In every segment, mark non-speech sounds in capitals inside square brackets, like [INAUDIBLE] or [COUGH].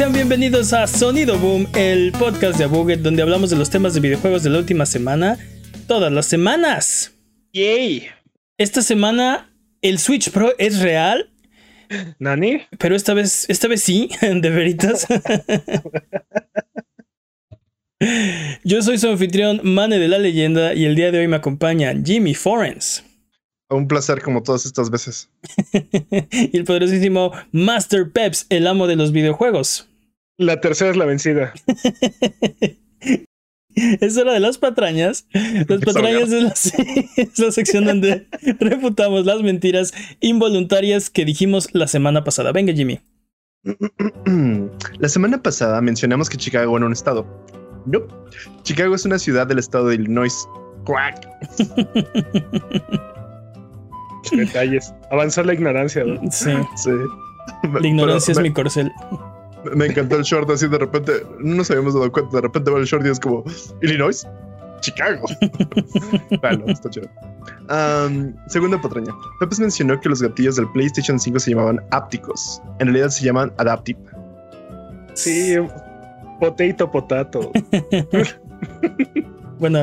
Sean bienvenidos a Sonido Boom, el podcast de Buget donde hablamos de los temas de videojuegos de la última semana, todas las semanas. Yay. Esta semana el Switch Pro es real. ¿Nani? Pero esta vez, esta vez sí, [LAUGHS] de veritas. Yo soy su anfitrión, Mane de la Leyenda, y el día de hoy me acompaña Jimmy Forens. Un placer como todas estas veces. [LAUGHS] y el poderosísimo Master Peps, el amo de los videojuegos. La tercera es la vencida. [LAUGHS] Es hora de las patrañas. Las patrañas es la, [LAUGHS] es la, sección donde [LAUGHS] refutamos las mentiras involuntarias que dijimos la semana pasada. Venga, Jimmy. [CLEARS THROAT] La semana pasada mencionamos que Chicago era un estado. No, Chicago es una ciudad del estado de Illinois. Quack. Detalles. Avanzó la ignorancia. ¿no? Sí. Sí. La ignorancia Pero es mi corcel. Me, encantó el short así de repente. No nos habíamos dado cuenta. De repente va el short y es como Illinois, Chicago. [LAUGHS] bueno, está chido. Um, segunda patraña. Pepe mencionó que los gatillos del PlayStation 5 se llamaban ápticos. En realidad se llaman adaptive. Sí, potato, potato. [LAUGHS] Bueno,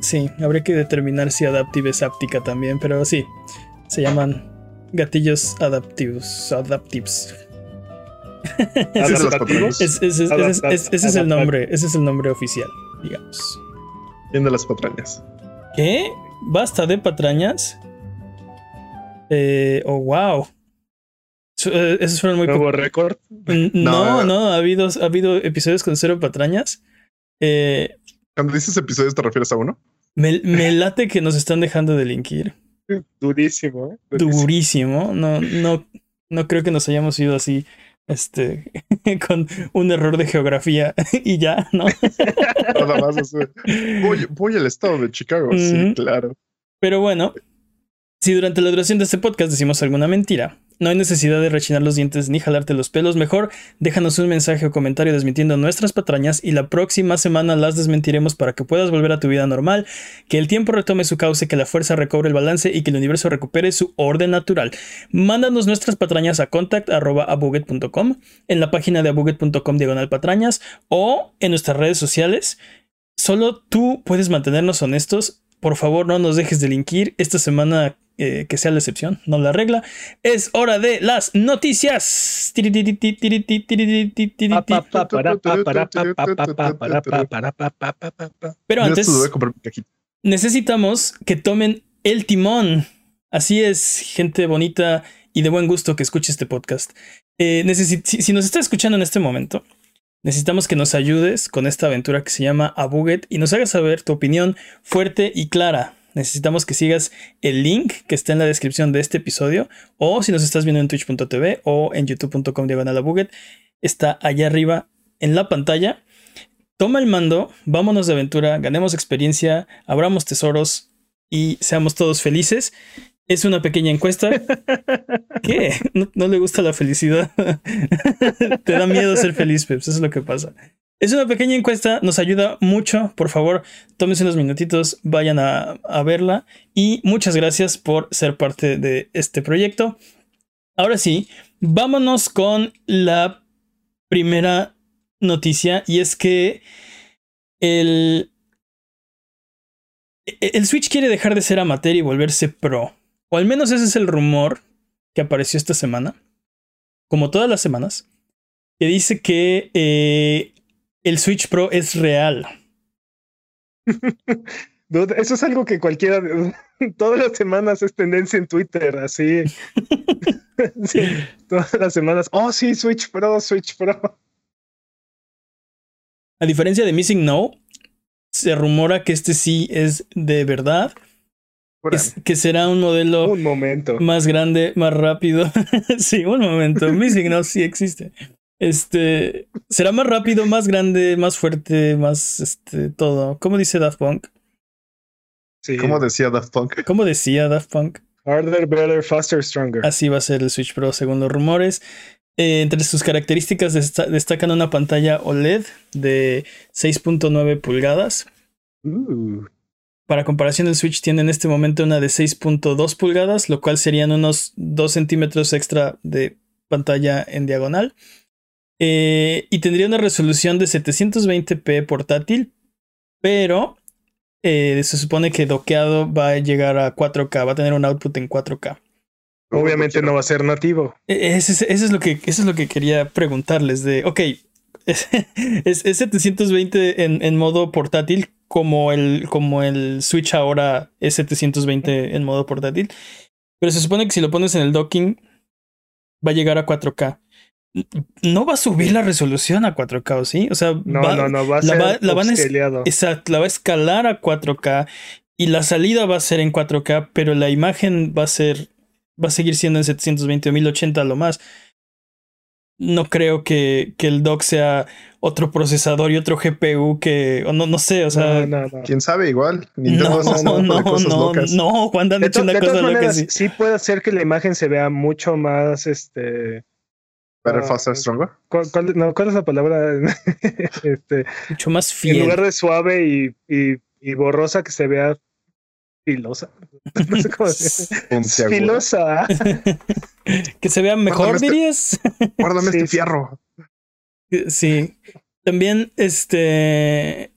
sí, habría que determinar si Adaptive es áptica también, pero sí, se llaman gatillos adaptivos, adaptives. Ese, es, el nombre, ese es el nombre oficial, digamos. Bien de las patrañas. ¿Qué? ¿Basta de patrañas? Eh, oh, wow. Eh, Esos fueron muy Nuevo récord. [LAUGHS] No, No, no, ha habido, ha habido episodios con cero patrañas. Eh, Cuando dices episodios, ¿te refieres a uno? me, me late que nos están dejando delinquir. Durísimo, ¿eh? Durísimo. Durísimo. No, no, no creo que nos hayamos ido así. Este, [LAUGHS] con un error de geografía [LAUGHS] y ya, ¿no? [LAUGHS] Nada más así. Voy, voy al estado de Chicago. Sí, claro. Pero bueno, si durante la duración de este podcast decimos alguna mentira, no hay necesidad de rechinar los dientes ni jalarte los pelos. Mejor déjanos un mensaje o comentario desmintiendo nuestras patrañas y la próxima semana las desmentiremos para que puedas volver a tu vida normal, que el tiempo retome su cauce, que la fuerza recobre el balance y que el universo recupere su orden natural. Mándanos nuestras patrañas a contact.abuget.com, en la página de abuget.com diagonal patrañas o en nuestras redes sociales. Solo tú puedes mantenernos honestos. Por favor, no nos dejes delinquir. Esta semana eh, que sea la excepción, no la regla. Es hora de las noticias. Pero antes necesitamos que tomen el timón. Así es, gente bonita y de buen gusto que escuche este podcast. Eh, si nos está escuchando en este momento, necesitamos que nos ayudes con esta aventura que se llama Abuget y nos hagas saber tu opinión fuerte y clara. Necesitamos que sigas el link que está en la descripción de este episodio o si nos estás viendo en twitch.tv o en youtube.com diagonal está allá arriba en la pantalla. Toma el mando, vámonos de aventura, ganemos experiencia, abramos tesoros y seamos todos felices. Es una pequeña encuesta. [LAUGHS] ¿Qué? ¿No, no le gusta la felicidad? [LAUGHS] Te da miedo ser feliz, Peps. Eso es lo que pasa. Es una pequeña encuesta, nos ayuda mucho. Por favor, tómense unos minutitos, vayan a, a verla. Y muchas gracias por ser parte de este proyecto. Ahora sí, vámonos con la primera noticia. Y es que el, e-, el Switch quiere dejar de ser amateur y volverse pro. O al menos ese es el rumor que apareció esta semana. Como todas las semanas. Que dice que eh, el Switch Pro es real. [LAUGHS] Eso es algo que cualquiera, [LAUGHS] todas las semanas es tendencia en Twitter, así. [LAUGHS] Sí, todas las semanas. Oh, sí, Switch Pro, Switch Pro. A diferencia de Missing No, se rumora que este sí es de verdad. Es- que será un modelo Un momento. más grande, más rápido. [LAUGHS] sí, un momento. Missing No sí existe. Este será más rápido, más grande, más fuerte, más este todo. ¿Cómo dice Daft Punk? Sí. Como decía Daft Punk. ¿Cómo decía Daft Punk? Harder, better, faster, stronger. Así va a ser el Switch Pro según los rumores. Eh, entre sus características desta- destacan una pantalla OLED de 6.9 pulgadas. Uh, Para comparación, el Switch tiene en este momento una de 6.2 pulgadas, lo cual serían unos 2 centímetros extra de pantalla en diagonal. Eh, y tendría una resolución de 720p portátil, pero eh, se supone que doqueado va a llegar a 4K, va a tener un output en 4K. Obviamente no va a ser nativo. E, eso es, lo, que, eso es lo que quería preguntarles de, ok, [LAUGHS] es, es, 720 en, en, modo portátil como el, como el Switch ahora es 720 en modo portátil, pero se supone que si lo pones en el docking va a llegar a 4K no va a subir la resolución a 4K, ¿sí? O sea, no, no, no, va a ser la, van a, exacto, la va a escalar a 4K y la salida va a ser en 4K, pero la imagen va a ser, va a seguir siendo en 720 o 1080 lo más. No creo que, que el dock sea otro procesador y otro GPU que, o no, no sé, o sea. Quién sabe, igual. no, [LAUGHS] no, no, no, Juan han hecho una cosa loca sí. sí puede hacer que la imagen se vea mucho más, este Better, faster, stronger. ¿cuál, no, ¿Cuál, es la palabra? [LAUGHS] este, Mucho más fiel. En lugar de suave y, y, y borrosa, que se vea filosa. [LAUGHS] No sé cómo decir. Filosa. [LAUGHS] que se vea mejor, este dirías. [LAUGHS] guárdame este fierro. Sí. También, este.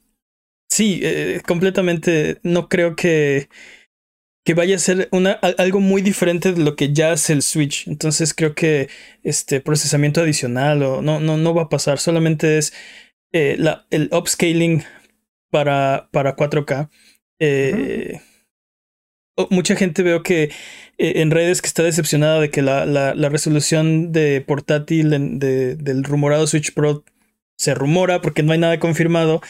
Sí, eh, completamente. No creo que que vaya a ser una, algo muy diferente de lo que ya hace el Switch. Entonces creo que este procesamiento adicional o no, no, no va a pasar. Solamente es eh, la, el upscaling para, para 4K. Eh, mucha gente veo que eh, en redes que está decepcionada de que la, la, la resolución de portátil de, del rumorado Switch Pro se rumora porque no hay nada confirmado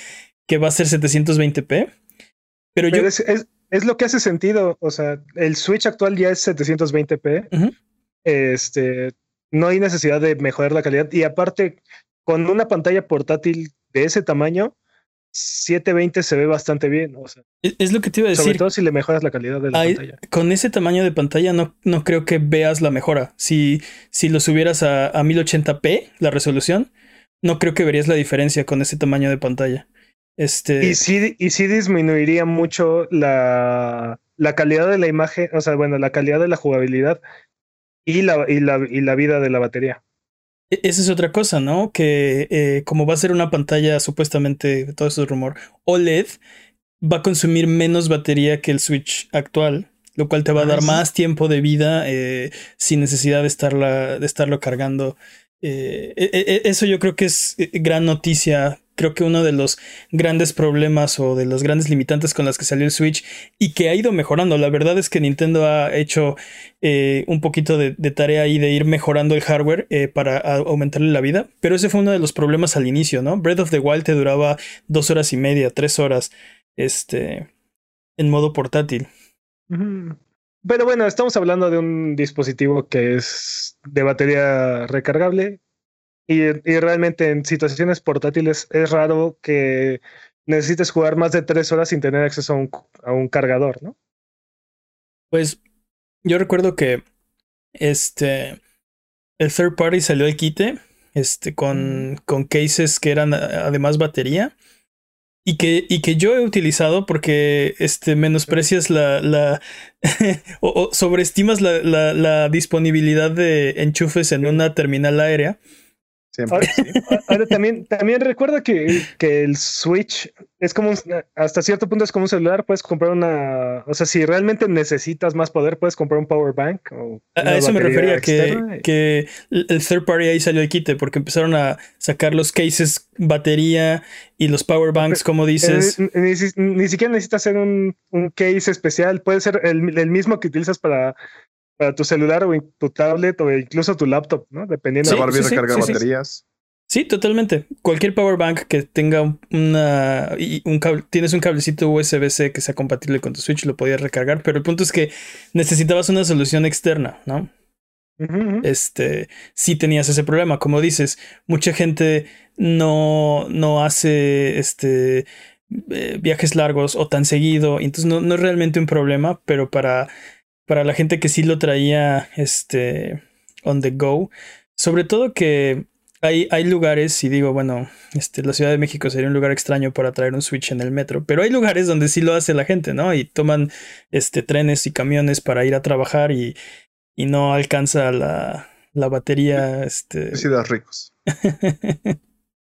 que va a ser 720p. Pero, yo es lo que hace sentido. O sea, el Switch actual ya es 720p. Este, no hay necesidad de mejorar la calidad. Y aparte, con una pantalla portátil de ese tamaño, 720 se ve bastante bien. O sea, es, lo que te iba a decir. Sobre todo si le mejoras la calidad de la pantalla. Con ese tamaño de pantalla no, no creo que veas la mejora. Si, si lo subieras a, a 1080p, la resolución, no creo que verías la diferencia con ese tamaño de pantalla. Este... Y sí, y sí disminuiría mucho la, la calidad de la imagen, o sea, bueno, la calidad de la jugabilidad y la, y la, y la vida de la batería. E, esa es otra cosa, ¿no? Que eh, como va a ser una pantalla supuestamente, todo eso es rumor, OLED, va a consumir menos batería que el Switch actual, lo cual te va a dar más tiempo de vida eh, sin necesidad de, estarla, de estarlo cargando. Eh, e, e, eso yo creo que es gran noticia creo que uno de los grandes problemas o de los grandes limitantes con las que salió el Switch y que ha ido mejorando. La verdad es que Nintendo ha hecho eh, un poquito de, tarea ahí de ir mejorando el hardware eh, para aumentarle la vida, pero ese fue uno de los problemas al inicio, ¿no? Breath of the Wild te duraba dos horas y media, tres horas, este, en modo portátil. Pero bueno, estamos hablando de un dispositivo que es de batería recargable, y, realmente en situaciones portátiles es raro que necesites jugar más de tres horas sin tener acceso a un, a un cargador, ¿no? Pues yo recuerdo que este el third party salió el quite este con, con cases que eran además batería y que, y que yo he utilizado porque este, menosprecias la, la [LAUGHS] o, o, sobreestimas la, la, la, disponibilidad de enchufes en una terminal aérea Ahora, también, también recuerda que, que, el Switch es como hasta cierto punto es como un celular, puedes comprar una, o sea, si realmente necesitas más poder, puedes comprar un power bank. O a eso me refería, que, que, el third party ahí salió el quite, porque empezaron a sacar los cases batería y los power banks, como dices. Eh, ni, siquiera necesitas hacer un, un, case especial, puede ser el, el mismo que utilizas para para tu celular o tu tablet o incluso tu laptop, ¿no? Dependiendo de Barbie sí, recarga baterías. Sí, totalmente. Cualquier power bank que tenga una un cable, tienes un cablecito USB-C que sea compatible con tu Switch, lo podías recargar, pero el punto es que necesitabas una solución externa, ¿no? Este, sí tenías ese problema, como dices, mucha gente no, no hace este eh, viajes largos o tan seguido, entonces no, no es realmente un problema, pero para para la gente que sí lo traía este on the go. Sobre todo que hay, hay lugares, y digo, bueno, este, la Ciudad de México sería un lugar extraño para traer un Switch en el metro, pero hay lugares donde sí lo hace la gente, ¿no? Y toman este, trenes y camiones para ir a trabajar y, y no alcanza la, la batería. Este... Sí, ricos. [LAUGHS]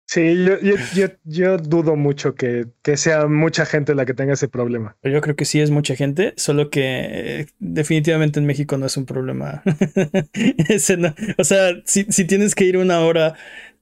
Sí, yo, yo, yo, yo dudo mucho que, que, sea mucha gente la que tenga ese problema. Pero yo creo que sí es mucha gente, solo que eh, definitivamente en México no es un problema. [LAUGHS] ese no. O sea, si, si, tienes que ir una hora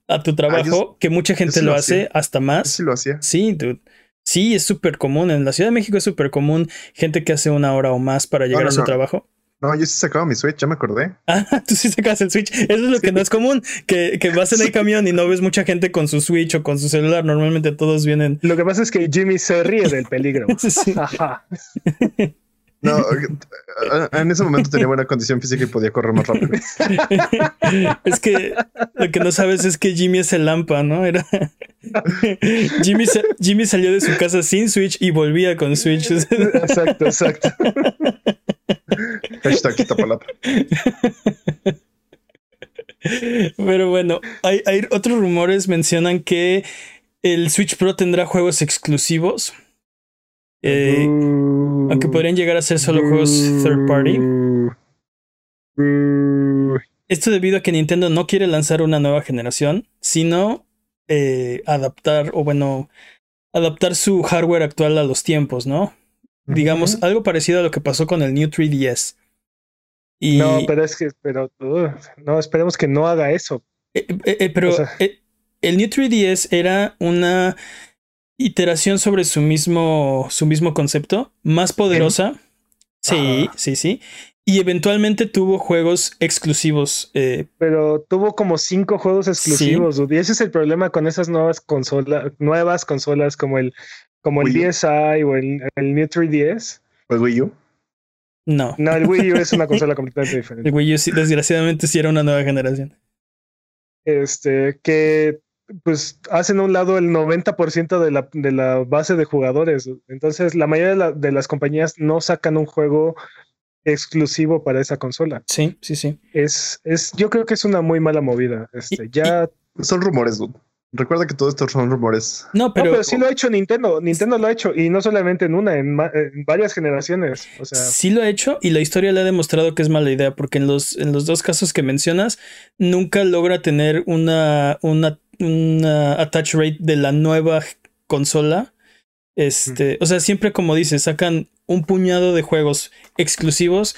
a tu trabajo, ah, yo, que mucha gente lo, lo hace, hasta más. Sí, lo hacía. Sí, dude. Sí, es súper común. En la Ciudad de México es súper común gente que hace una hora o más para llegar no, no, a su trabajo. No, yo sí sacaba mi Switch, ya me acordé. [LAUGHS] Ah, tú sí sacas el Switch. Eso es lo sí. que no es común, que, que vas en el camión y no ves mucha gente con su Switch o con su celular. Normalmente todos vienen. Lo que pasa es que Jimmy se ríe del peligro. [LAUGHS] sí. No, en ese momento tenía buena condición física y podía correr más rápido. [LAUGHS] es que lo que no sabes es que Jimmy es el Lampa, ¿no? Era Jimmy, Jimmy salió de su casa sin Switch y volvía con Switch. exacto, exacto. Hashtag. Pero bueno, hay, hay otros rumores mencionan que el Switch Pro tendrá juegos exclusivos. Eh, uh, aunque podrían llegar a ser solo uh, juegos third party. Uh, Esto debido a que Nintendo no quiere lanzar una nueva generación, sino eh, adaptar, o bueno, adaptar su hardware actual a los tiempos, ¿no? Digamos, uh -huh. algo parecido a lo que pasó con el New 3DS. Y... No, pero es que, pero, no, esperemos que no haga eso. Eh, pero o sea... el New 3DS era una iteración sobre su mismo, su mismo concepto, más poderosa. ¿Eh? Sí, ah. sí, sí. Y eventualmente tuvo juegos exclusivos. Eh... Pero tuvo como cinco juegos exclusivos. Sí. Y ese es el problema con esas nuevas consolas, nuevas consolas como el, como el DSi o el, el New 3DS. ¿O el Wii U? No. No, el Wii U es una [LAUGHS] consola completamente diferente. El Wii U, sí, desgraciadamente, sí era una nueva generación. Este, que pues hacen a un lado el 90% de la, de la base de jugadores. Entonces, la mayoría de, la, de, las compañías no sacan un juego exclusivo para esa consola. Sí, sí, sí. Es, es, yo creo que es una muy mala movida. Este, y, ya. Y son rumores, dude. Recuerda que todo esto son rumores. No, pero, no, pero sí lo ha hecho Nintendo. Nintendo lo ha hecho y no solamente en una, en, en, varias generaciones. O sea, sí lo ha hecho y la historia le ha demostrado que es mala idea porque en los, en los dos casos que mencionas nunca logra tener una, una, una attach rate de la nueva consola. Este, mm. o sea, siempre como dices, sacan un puñado de juegos exclusivos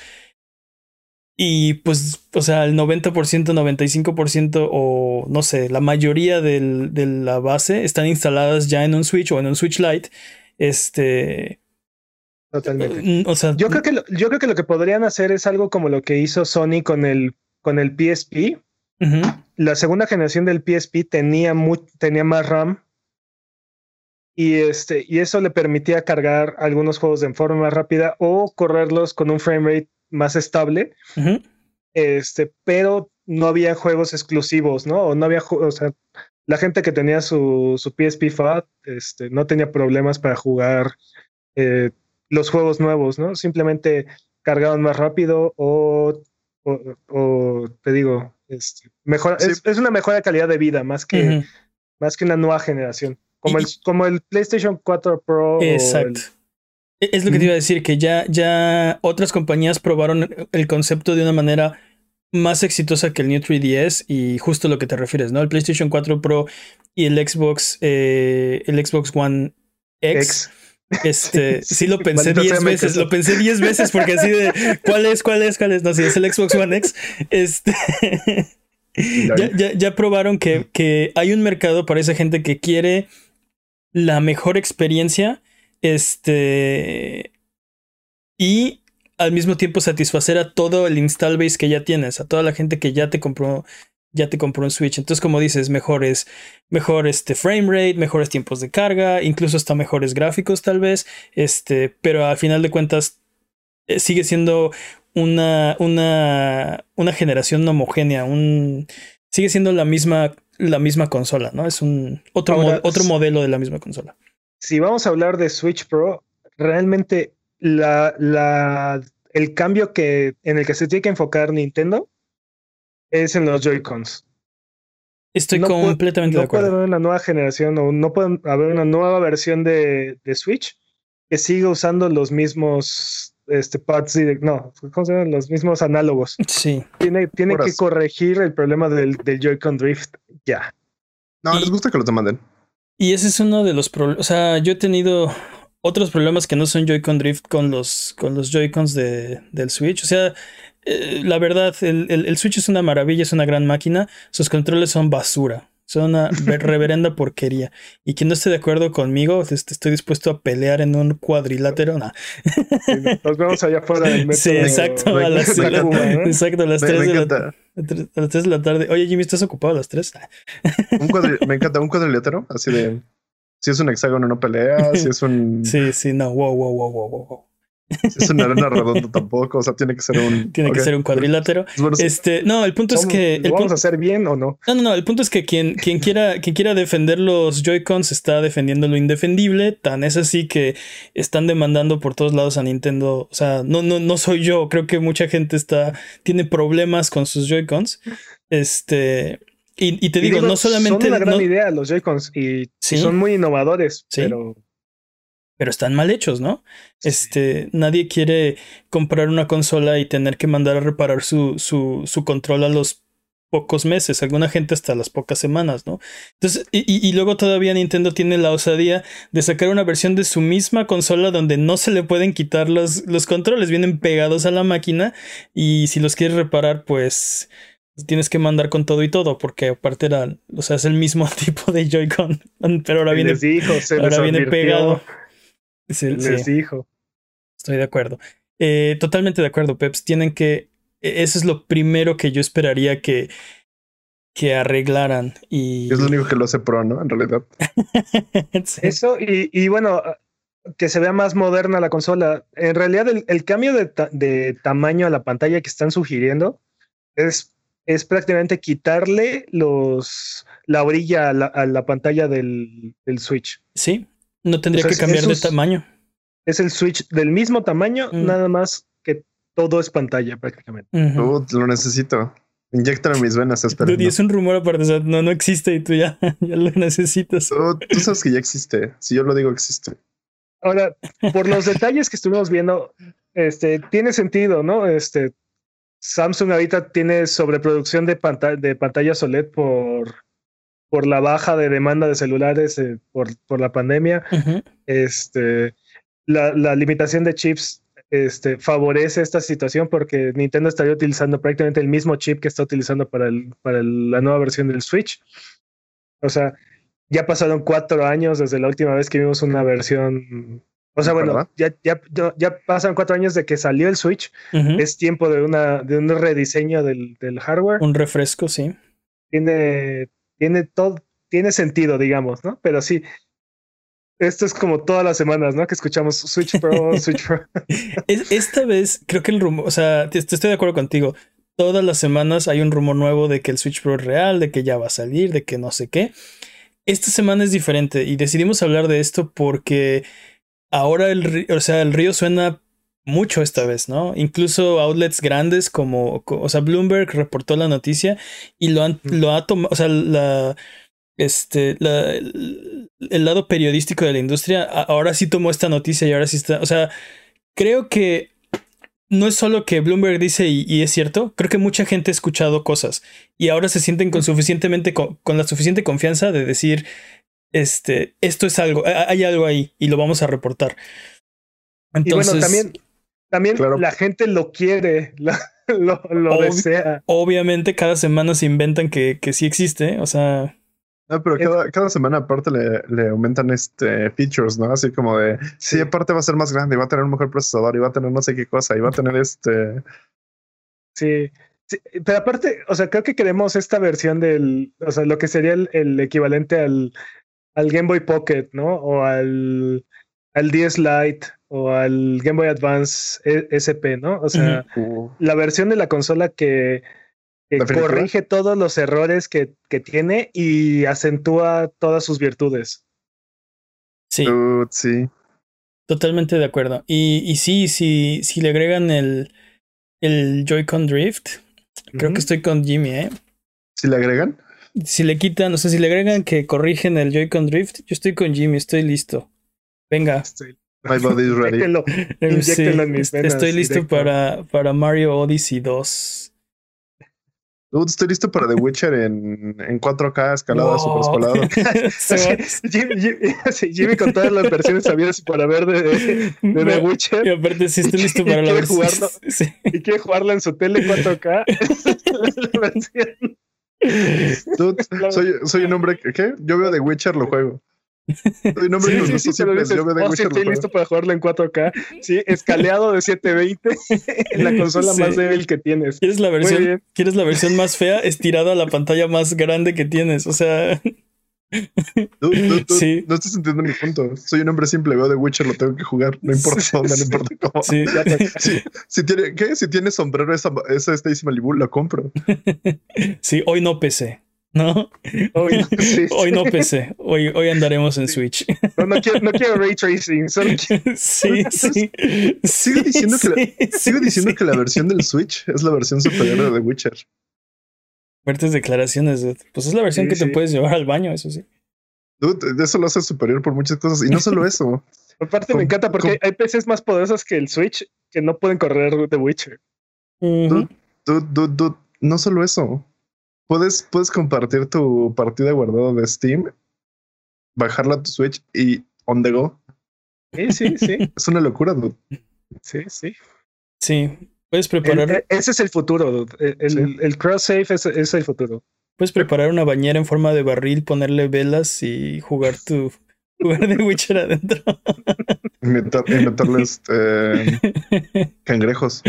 y pues, o sea, el 90%, 95% o no sé, la mayoría del, de la base están instaladas ya en un Switch o en un Switch Lite. Este. Totalmente. O sea, yo creo que lo, yo creo que lo que podrían hacer es algo como lo que hizo Sony con el con el PSP. Uh -huh. La segunda generación del PSP tenía muy, tenía más RAM y este y eso le permitía cargar algunos juegos de forma más rápida o correrlos con un frame rate más estable. Uh -huh. Este, pero no había juegos exclusivos, ¿no? O no había, o sea, la gente que tenía su, su PSP FAT este, no tenía problemas para jugar eh, los juegos nuevos, ¿no? Simplemente cargaban más rápido o, o, o te digo, este, mejor, sí. es, es, una mejora de calidad de vida más que, uh -huh. más que una nueva generación. Como, y, el, como el PlayStation 4 Pro. Exacto. El, es lo que te iba a decir, que ya, ya otras compañías probaron el concepto de una manera más exitosa que el New 3DS y justo lo que te refieres, ¿no? El PlayStation 4 Pro y el Xbox, eh, el Xbox One X. X. Este, sí, [LAUGHS] sí lo pensé 10 veces, lo pensé 10 veces porque así de [LAUGHS] ¿cuál es? ¿Cuál es? ¿Cuál es? No, si es el Xbox One X. Este [LAUGHS] ya, ya, ya, probaron que, que hay un mercado para esa gente que quiere la mejor experiencia. Este. Y al mismo tiempo satisfacer a todo el install base que ya tienes, a toda la gente que ya te compró, ya te compró un Switch. Entonces, como dices, mejores, mejor este frame rate, mejores tiempos de carga, incluso hasta mejores gráficos, tal vez. Este, pero al final de cuentas, eh, sigue siendo una, una, una generación homogénea, un, sigue siendo la misma, la misma consola, ¿no? Es un otro, Ahora, mo otro modelo de la misma consola. Si vamos a hablar de Switch Pro, realmente la, la, el cambio que, en el que se tiene que enfocar Nintendo es en los Joy-Cons. Estoy no completamente puede, de acuerdo. No puede haber una nueva generación o no puede haber una nueva versión de, de Switch que siga usando los mismos este, pads direct, no, ¿cómo se llaman? Los mismos análogos. Sí. Tiene, tiene que corregir el problema del, del Joy-Con Drift ya. No, Y- les gusta que los demanden. Y ese es uno de los problemas. O sea, yo he tenido otros problemas que no son Joy-Con Drift con los, con los Joy-Cons de, del Switch. O sea, eh, la verdad, el, el- el Switch es una maravilla, es una gran máquina. Sus controles son basura. Son una ver- [LAUGHS] reverenda porquería. Y quien no esté de acuerdo conmigo, este, estoy dispuesto a pelear en un cuadrilátero. Sí, Nos vemos allá afuera del metro. Sí, exacto. A las, Me encanta. exacto, a las Me, 3 me de la, encanta. A las 3 de la tarde. Oye, Jimmy, ¿estás ocupado a las 3? Un cuadri- me encanta un cuadrilátero, así de. Si es un hexágono, no pelea. [LAUGHS] Si es un. Sí, sí, no. Wow, wow, wow, wow, wow. Es una arena redonda, tampoco. O sea, tiene que ser un. [LAUGHS] Tiene que ser un cuadrilátero. Bueno. Este, no, el punto es que. ¿Lo vamos a hacer bien o no? no, no, no. El punto es que quien, quien [LAUGHS] quiera, quien quiera defender los Joy-Cons está defendiendo lo indefendible. Tan es así que están demandando por todos lados a Nintendo. O sea, no, no, no soy yo. Creo que mucha gente está. tiene problemas con sus Joy-Cons. Este. Y, y te Y digo, no solamente. Son una gran no- idea los Joy-Cons y, son muy innovadores, Sí. pero pero están mal hechos, ¿no? Este, nadie quiere comprar una consola y tener que mandar a reparar su, su, su control a los pocos meses, alguna gente hasta las pocas semanas, ¿no? Entonces, y, y- luego todavía Nintendo tiene la osadía de sacar una versión de su misma consola donde no se le pueden quitar los, los controles, vienen pegados a la máquina y si los quieres reparar, pues tienes que mandar con todo y todo, porque aparte era, o sea, es el mismo [LAUGHS] tipo de Joy-Con, pero ahora viene, les dijo, se les ahora viene advirtió, pegado. Les sí. dijo. Estoy de acuerdo. Eh, totalmente de acuerdo, Peps. Tienen que. e- Eso es lo primero que yo esperaría que, que arreglaran. Y. Es lo único que lo hace pro, ¿no? En realidad. [LAUGHS] Sí. Eso, y, y bueno, que se vea más moderna la consola. En realidad, el, el cambio de, ta- de tamaño a la pantalla que están sugiriendo es, es prácticamente quitarle los la orilla a la, a la pantalla del, del Switch. Sí, no tendría O sea, que cambiar de tamaño. Es el Switch del mismo tamaño, Mm. nada más que todo es pantalla prácticamente. Uh, lo necesito. Inyectan en mis venas, espera. Dude, y es un rumor aparte, o sea, no, no existe y tú ya, [LAUGHS] ya lo necesitas. Tú, tú sabes que ya existe. Si yo lo digo, existe. Ahora, por los detalles que estuvimos viendo, este tiene sentido, ¿no? Este Samsung ahorita tiene sobreproducción de, panta- de pantallas OLED por, por la baja de demanda de celulares eh, por, por la pandemia. Ujú. Este, la, la limitación de chips este, favorece esta situación porque Nintendo estaría utilizando prácticamente el mismo chip que está utilizando para, el, para el- la nueva versión del Switch. O sea, ya pasaron cuatro años desde la última vez que vimos una versión. O sea, bueno, ya, ya, ya, ya pasan cuatro años de que salió el Switch. Ujú. Es tiempo de, una, de un rediseño del, del hardware. Un refresco, sí. Tiene, tiene todo, tiene sentido, digamos, ¿no? Pero sí, esto es como todas las semanas, ¿no? Que escuchamos Switch Pro, [LAUGHS] Switch Pro. Es- Esta vez creo que el rumor, o sea, te- te estoy de acuerdo contigo. Todas las semanas hay un rumor nuevo de que el Switch Pro es real, de que ya va a salir, de que no sé qué. Esta semana es diferente y decidimos hablar de esto porque ahora el, o sea, el río suena mucho esta vez, ¿no? Incluso outlets grandes como, co- o sea, Bloomberg reportó la noticia y lo han, lo ha tomado, o sea, la, este, la- el, lado periodístico de la industria ahora sí tomó esta noticia y ahora sí está, o sea, creo que no es solo que Bloomberg dice y, y es cierto, creo que mucha gente ha escuchado cosas y ahora se sienten con suficientemente con, con la suficiente confianza de decir este esto es algo, hay algo ahí y lo vamos a reportar. Y Entonces, bueno, también, también Claro. la gente lo quiere, la- [LAUGHS] lo, lo desea. obviamente cada semana se inventan que, que sí existe, o sea, No, pero cada, cada semana aparte le, le aumentan este features, ¿no? Así como de, sí. Sí. aparte va a ser más grande, y va a tener un mejor procesador, y va a tener no sé qué cosa, y va a tener este... Sí. Sí, pero aparte, o sea, creo que queremos esta versión del, o sea, lo que sería el, el equivalente al, al Game Boy Pocket, ¿no? O al, al DS Lite o al Game Boy Advance E- SP, ¿no? O sea, uh, la versión de la consola que, corrige todos los errores que, que tiene y acentúa todas sus virtudes. sí, sí. totalmente de acuerdo. Y, y sí, sí, si le agregan el, el Joy-Con Drift, creo que estoy con Jimmy, ¿eh? Si le agregan, Si le quitan, o sea, si le agregan que corrigen el Joy-Con Drift, yo estoy con Jimmy, estoy listo. Venga, Estoy, My body is ready. Inyéctenlo, Eh, [LAUGHS] inyéctenlo en mis venas Estoy listo directo. para, para Mario Odyssey 2. Dude, estoy listo para The Witcher en, en 4K escalado, Wow. super escalado. [LAUGHS] Va- [LAUGHS] Jimmy, Jimmy- sí, Jimmy con todas las versiones habidas y para ver de, de The No, Y Witcher aparte, sí estoy listo Y para la versión. jugarlo. Sí. y quiere jugarla en su tele 4K. La versión- Dude, soy, soy un hombre que, ¿qué? Yo veo The Witcher, lo juego. Soy un hombre Sí, sí, sí, dices, veo The oh, sí, lo estoy listo para jugarlo en 4K. [LAUGHS] Sí, escaleado de 720 [LAUGHS] en la consola Sí. más débil que tienes. ¿Quieres la versión? ¿Quieres la versión más fea? Estirada a la pantalla más grande que tienes. O sea, dude, dude, Sí. No estás entendiendo mi punto. Soy un hombre simple, veo The Witcher, lo tengo que jugar. No importa dónde, no importa cómo. sí. [LAUGHS] Si, si tiene, ¿qué? Si tiene sombrero esa, esa Stacy Malibu, la compro. Sí, hoy no PC. ¿No? Hoy, [LAUGHS] sí, Hoy no PC. Hoy, hoy andaremos en Switch. no, no quiero, no quiero ray tracing. Solo [LAUGHS] quiero- Sí, sí. Sigo diciendo que la- sí, Sigo diciendo sí. que la versión del Switch es la versión superior de The Witcher. Fuertes declaraciones. dude. Pues es la versión Sí, que te puedes llevar al baño, eso sí. Dude, eso lo hace superior por muchas cosas. Y no solo eso. [LAUGHS] Aparte me encanta porque hay PCs más poderosas que el Switch que no pueden correr The Witcher. Ujú. Dude, dude, dude, no solo eso. Puedes, puedes compartir tu partida guardada de Steam, bajarla a tu Switch y on the go. Sí, sí, sí. [LAUGHS] Es una locura, dude. Sí, sí. Sí. Puedes preparar, e- ese es el futuro. dude. El, Sí. el cross save es, es el futuro. puedes preparar una bañera en forma de barril, ponerle velas y jugar tu [LAUGHS] jugar de Witcher adentro. Y meter- y meterle [LAUGHS] este, cangrejos.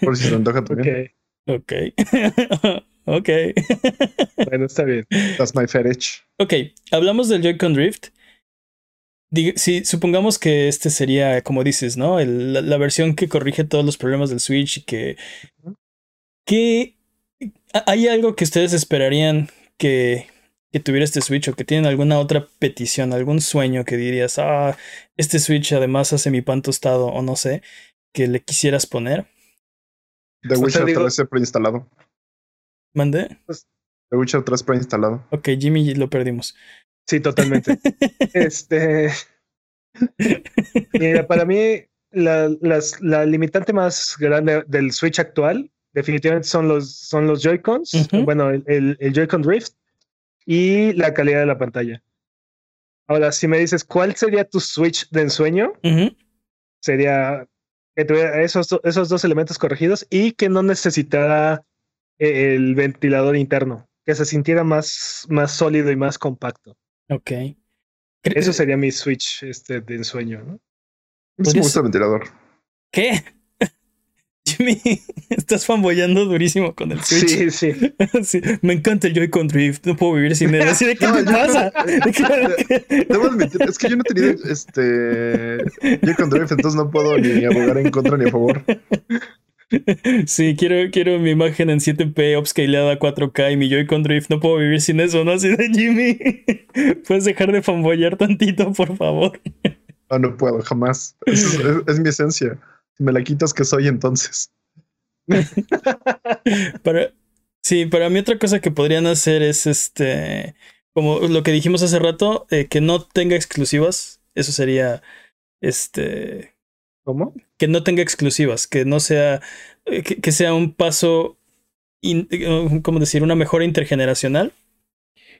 Por si se te antoja también. Ok, ok. Ok. [LAUGHS] bueno, está bien. That's my fetish. Ok, hablamos del Joy-Con Drift. Si supongamos que este sería, como dices, ¿no? El- la, la versión que corrige todos los problemas del Switch y que. ¿Qué. ¿Hay algo que ustedes esperarían que, que tuviera este Switch o que tienen alguna otra petición, algún sueño que dirías, ah, este Switch además hace mi pan tostado o no sé, que le quisieras poner? The sea, Witcher digo- 3 preinstalado. ¿Mande? The Witcher 3 preinstalado. Ok, Jimmy lo perdimos. Sí, totalmente. [LAUGHS] este. Mira, para mí, la, las- la limitante más grande del Switch actual, definitivamente son los, son los Joy-Cons. Ujú. Bueno, el, el, el Joy-Con Drift y la calidad de la pantalla. Ahora, si me dices, ¿cuál sería tu Switch de ensueño? Ujú, Sería que tuviera esos, esos dos elementos corregidos y que no necesitara el ventilador interno, que se sintiera más, más sólido y más compacto. Ok. Eso sería mi Switch este, de ensueño, ¿no? Me gusta el ventilador. ¿Qué? [LAUGHS] Jimmy, estás fanboyando durísimo con el Switch. Sí, sí. [LAUGHS] Sí, me encanta el Joy-Con Drift, no puedo vivir sin él. [LAUGHS] Así de qué No, te yo- pasa. ¿De qué- Debo admitir, es que yo no he tenido este. Yo con Drift, entonces no puedo ni abogar en contra ni a favor. [LAUGHS] Sí, quiero, quiero mi imagen en 7P upscaleada 4K y mi Joy-Con Drift. No puedo vivir sin eso, ¿no? [LAUGHS] Así de Jimmy. Puedes dejar de fanboyar tantito, por favor. No, no puedo, jamás. Es, es- [LAUGHS] es mi esencia. Si me la quitas, ¿qué soy entonces? Para, sí, para mí otra cosa que podrían hacer es este, como lo que dijimos hace rato, eh, que no tenga exclusivas. Eso sería, este, ¿Cómo? que no tenga exclusivas, que no sea, eh, que, que sea un paso, in- eh, ¿cómo decir? Una mejora intergeneracional.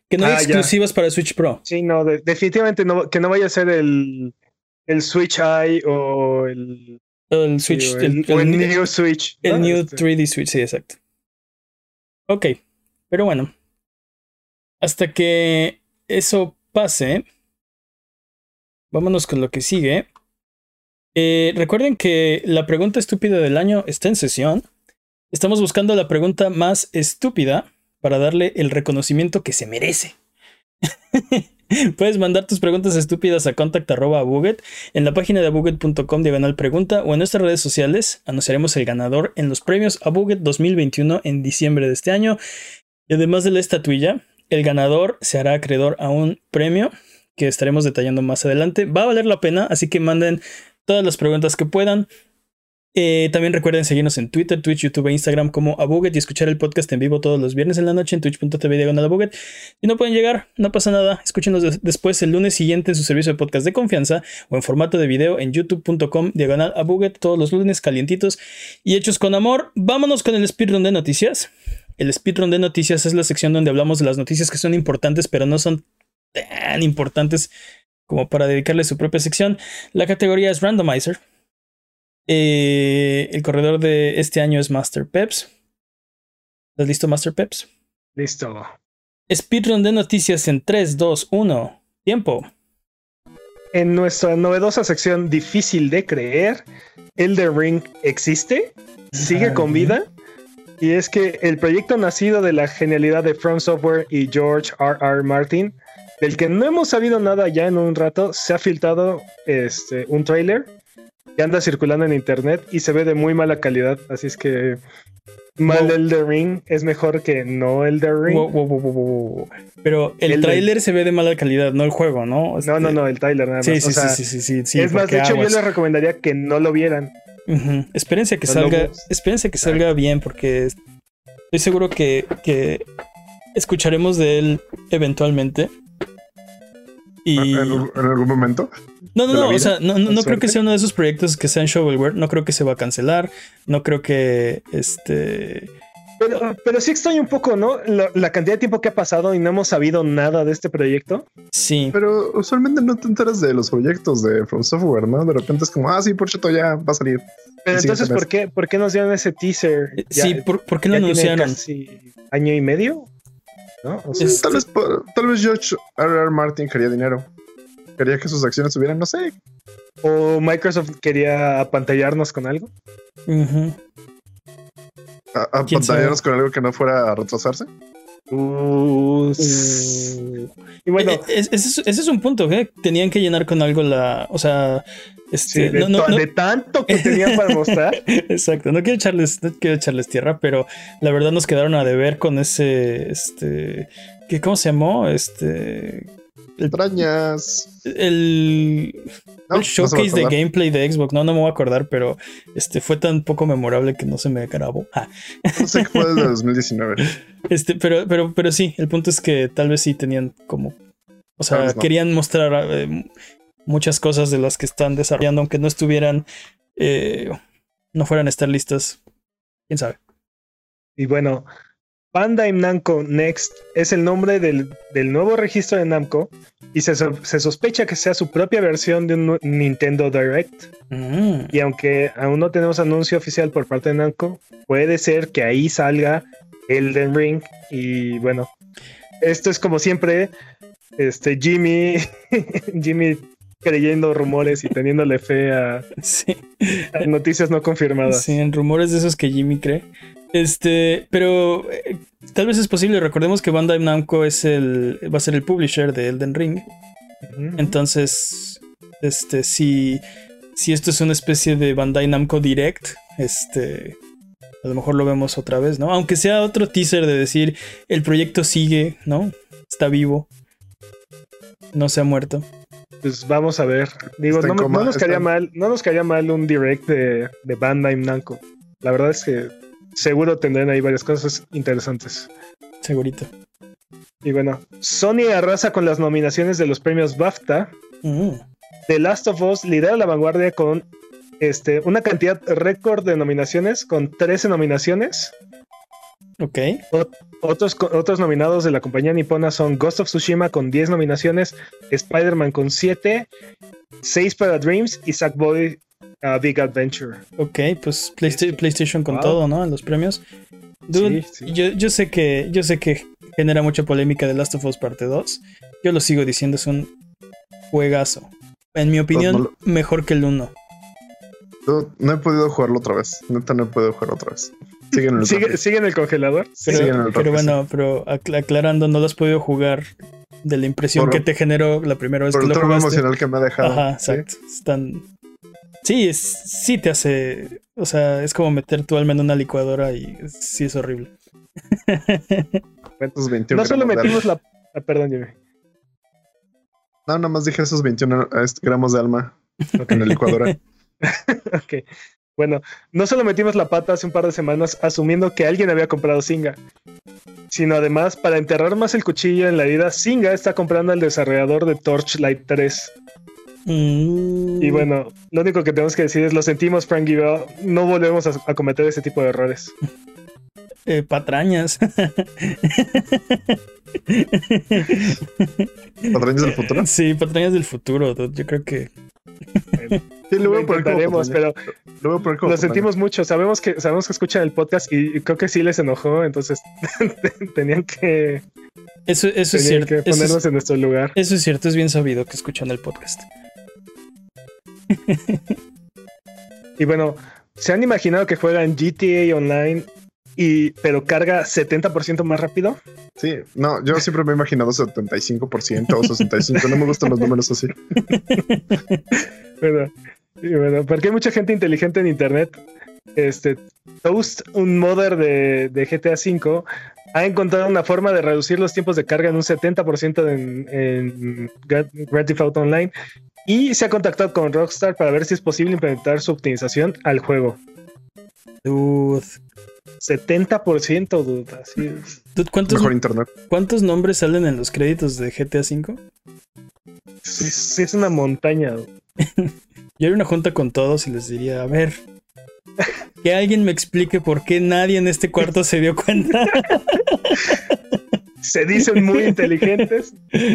Que no hay Ah, exclusivas para Switch Pro. Sí, no, de- definitivamente no, que no vaya a ser el, el Switch Eye o el, El Switch, o el, New Switch. el. New Este, 3D Switch, sí, exacto. Ok, pero bueno. Hasta que eso pase, vámonos con lo que sigue. Eh, recuerden que la pregunta estúpida del año está en sesión. Estamos buscando la pregunta más estúpida para darle el reconocimiento que se merece. [LAUGHS] Puedes mandar tus preguntas estúpidas a contact.abuget en la página de abuget.com diagonal pregunta o en nuestras redes sociales. Anunciaremos el ganador en los premios Abuget 2021 en diciembre de este año. Y además de la estatuilla, el ganador se hará acreedor a un premio que estaremos detallando más adelante. Va a valer la pena, así que manden todas las preguntas que puedan. Eh, también recuerden seguirnos en Twitter, Twitch, YouTube e Instagram como Abuget y escuchar el podcast en vivo todos los viernes en la noche en twitch.tv diagonal. Si no pueden llegar, no pasa nada. Escúchenos des- después el lunes siguiente en su servicio de podcast de confianza o en formato de video en youtube.com diagonal todos los lunes calientitos y hechos con amor. Vámonos con el speedrun de noticias. El speedrun de noticias es la sección donde hablamos de las noticias que son importantes pero no son tan importantes como para dedicarle su propia sección. La categoría es Randomizer. Eh, el corredor de este año es Master Peps. ¿Estás listo, Master Peps? Listo. Speedrun de noticias en 3, 2, 1. Tiempo. En nuestra novedosa sección difícil de creer, Elden Ring existe, sigue con vida. Y es que el proyecto nacido de la genialidad de From Software y George R. R. Martin, del que no hemos sabido nada ya en un rato, se ha filtrado este, un trailer que anda circulando en internet y se ve de muy mala calidad. Así es que mal Wow. Elden Ring es mejor que no Elden Ring. Wow, wow. Pero el El tráiler se ve de mala calidad, no el juego, ¿no? No, no, Este, no, el trailer nada más. Sí, sí, O sea, sí, sí, sí, sí, es más, de hecho, aguas. yo les recomendaría que no lo vieran. Ujú. Espérense que salga, espérense que salga bien, porque estoy seguro que, que escucharemos de él eventualmente. Y En, en algún momento. no, no, no, o sea, no, no, no creo que sea uno de esos proyectos que sean shovelware, no creo que se va a cancelar, no creo que este Pero, pero sí extraño un poco, ¿no? La, la cantidad de tiempo que ha pasado y no hemos sabido nada de este proyecto. sí, Pero usualmente no te enteras de los proyectos de From Software, ¿no? De repente es como, ah, sí, por cierto, ya va a salir. Pero Sí, entonces. ¿por qué, ¿por qué nos dieron ese teaser? Eh, sí, ¿por, por qué lo ya tiene anunciaron? casi año y medio, ¿no? O sea, Es- Tal vez, tal vez George R. R. Martin quería dinero. Quería que sus acciones subieran, no sé. o Microsoft quería apantallarnos con algo. Ujú. A, a ¿Quién sabe? pantallarnos con algo que no fuera a retrasarse. Uh, y bueno, Eh, eh, ese, es, ese es un punto, ¿eh? Tenían que llenar con algo la. O sea. sí, Este, de, no, no, to- no- de tanto que tenían para mostrar. [LAUGHS] Exacto, no quiero echarles, no quiero echarles tierra, pero la verdad nos quedaron a deber con ese. Este. ¿qué, ¿Cómo se llamó? Este. Extrañas. El, No, el no showcase de gameplay de Xbox, no, no me voy a acordar, pero este fue tan poco memorable que no se me grabó. Ah, No sé qué fue desde 2019. [LAUGHS] este, pero, pero, pero sí, el punto es que tal vez sí tenían como. O sea, no. querían mostrar eh, muchas cosas de las que están desarrollando, aunque no estuvieran. eh, no fueran a estar listas. Quién sabe. Y bueno, Bandai Namco Next es el nombre del, del nuevo registro de Namco y se, se sospecha que sea su propia versión de un Nintendo Direct. Mm. Y aunque aún no tenemos anuncio oficial por parte de Namco, puede ser que ahí salga Elden Ring. Y bueno, esto es como siempre, este Jimmy, [LAUGHS] Jimmy creyendo rumores y teniéndole fe a, [LAUGHS] Sí. a noticias no confirmadas. Sí, en rumores de esos que Jimmy cree. Este, pero eh, tal vez es posible. Recordemos que Bandai Namco es el, va a ser el publisher de Elden Ring. Entonces, este, si, si esto es una especie de Bandai Namco Direct, este, a lo mejor lo vemos otra vez, ¿no? Aunque sea otro teaser de decir el proyecto sigue, ¿no? Está vivo. No se ha muerto. Pues vamos a ver. Digo, no, coma, no nos caería mal, no nos caería mal un direct de, de Bandai Namco. La verdad es que seguro tendrán ahí varias cosas interesantes. Segurito. Y bueno, Sony arrasa con las nominaciones de los premios BAFTA. Mm, The Last of Us lidera la vanguardia con este, una cantidad récord de nominaciones, con 13 nominaciones. ok. Otros, otros nominados de la compañía nipona son Ghost of Tsushima con 10 nominaciones, Spider-Man con 7, 6 para Dreams y Sackboy uh, Big Adventure. Ok, pues Playsta- Sí. PlayStation con Wow. todo, ¿no? En los premios. Dude, Sí, sí. Yo, yo sé que yo sé que genera mucha polémica de Last of Us parte 2. Yo lo sigo diciendo, es un juegazo. En mi opinión, no lo- mejor que el 1. Yo no he podido jugarlo otra vez. Neta, no he podido jugarlo otra vez. Sigue en el ¿Sigue, sigue en el congelador? Pero, Sí, en el pero bueno, pero acla- aclarando, no lo has podido jugar de la impresión Por- que te generó la primera vez Por que el lo jugaste. emocional que me ha dejado. Ajá, ¿sí? exacto. Están. Sí, es, sí te hace. O sea, es como meter tu alma en una licuadora y sí es horrible. [LAUGHS] Esos 21 No solo metimos la... ah, perdón, Jimmy. alma. No, nada más dije esos 21 este, gramos de alma [LAUGHS] en la licuadora. [LAUGHS] Ok. Bueno, no solo metimos la pata hace un par de semanas asumiendo que alguien había comprado Singa, sino además, para enterrar más el cuchillo en la herida, Singa está comprando al desarrollador de Torchlight 3. Mm. Y bueno, lo único que tenemos que decir es lo sentimos, Frank Givell, no volvemos a, a cometer ese tipo de errores. [LAUGHS] Eh, patrañas. [LAUGHS] ¿Patrañas del futuro? Sí, patrañas del futuro. Yo creo que. [LAUGHS] Sí, lo Lo intentaremos, pero Lo lo sentimos mucho. Sabemos que sabemos que escuchan el podcast y creo que sí les enojó, entonces tenían que, Eso, eso es cierto. que Eso es, ponernos en nuestro lugar. eso es cierto. Es bien sabido que escuchan el podcast. [LAUGHS] Y bueno, ¿se han imaginado que juegan GTA Online y pero carga 70% más rápido? Sí, no, yo [LAUGHS] siempre me he imaginado 75% o 65%. No me gustan los números así. [LAUGHS] Bueno, y bueno, porque hay mucha gente inteligente en internet. Este Toast, un modder de, de GTA V, ha encontrado una forma de reducir los tiempos de carga en un 70% en, en Grand Grand Theft Auto Online y se ha contactado con Rockstar para ver si es posible implementar su optimización al juego. Dude. 70%, dude, así es. Dude, ¿cuántos, Mejor internet. ¿Cuántos nombres salen en los créditos de GTA V? Sí, sí es una montaña. dude. [LAUGHS] Yo haría una junta con todos y les diría, a ver, que alguien me explique por qué nadie en este cuarto se dio cuenta. [LAUGHS] Se dicen muy inteligentes. [LAUGHS]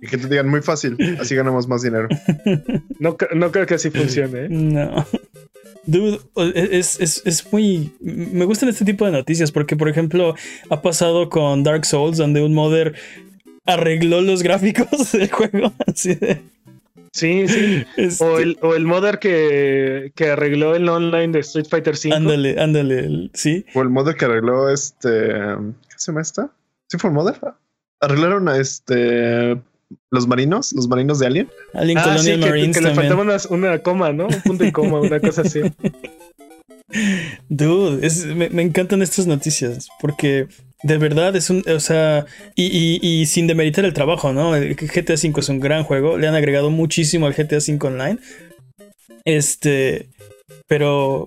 Y que te digan muy fácil. Así ganamos más dinero. No, no creo que así funcione. ¿eh? No. Dude, o- es, es, es muy... Me gustan este tipo de noticias porque, por ejemplo, ha pasado con Dark Souls donde un modder arregló los gráficos [LAUGHS] del juego. Así de... Sí, sí. este, O el, o el modder que, que arregló el online de Street Fighter V. Ándale, ándale, sí. O el modder que arregló este. ¿Qué se llama esta? ¿Sí fue el modder? Arreglaron a este. Los marinos, los marinos de Alien. Alien Ah, sí, Colonial que, Marines que le también. faltaba una, una coma, ¿no? Un punto y coma, una cosa así. [LAUGHS] Dude, es- me, me encantan estas noticias porque de verdad es un, o sea, y, y- y sin demeritar el trabajo, ¿no? El GTA V es un gran juego, le han agregado muchísimo al GTA V Online. Este, pero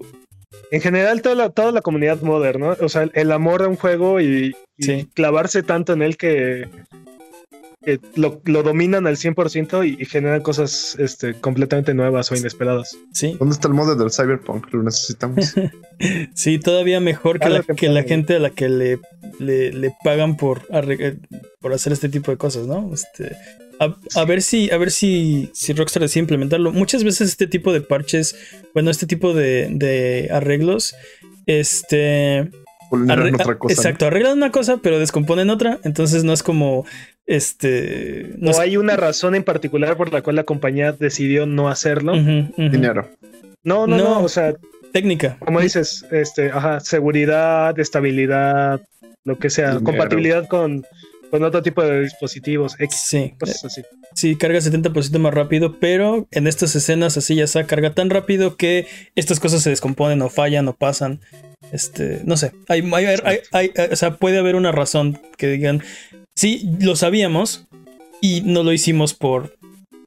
En general, toda la, toda la comunidad modern, ¿no? O sea, el, el amor a un juego y, y Sí. clavarse tanto en él que, que lo, lo dominan al 100% y, y generan cosas este, completamente nuevas o inesperadas. sí, ¿Dónde está el modder del Cyberpunk? Lo necesitamos. [LAUGHS] sí, todavía mejor que Tarde la, que la gente a la que le, le, le pagan por, por hacer este tipo de cosas, ¿no? Este, a, a ver si, a ver si, si Rockstar decide implementarlo. Muchas veces este tipo de parches, bueno, este tipo de, de arreglos, este, Vulneran arre- otra cosa. ¿no? exacto, arreglan una cosa, pero descomponen otra, entonces no es como, este, no o es- hay una razón en particular por la cual la compañía decidió no hacerlo. Dinero. No, no, no, No. O sea, técnica. como dices, este, ajá, seguridad, estabilidad, lo que sea, Dinero. compatibilidad con, con otro tipo de dispositivos, X, Sí, cosas así. Sí, carga 70% más rápido, pero en estas escenas así ya está, carga tan rápido que estas cosas se descomponen o fallan o pasan. Este, no sé, hay, hay- hay- hay- o sea, puede haber una razón que digan, sí, lo sabíamos y no lo hicimos por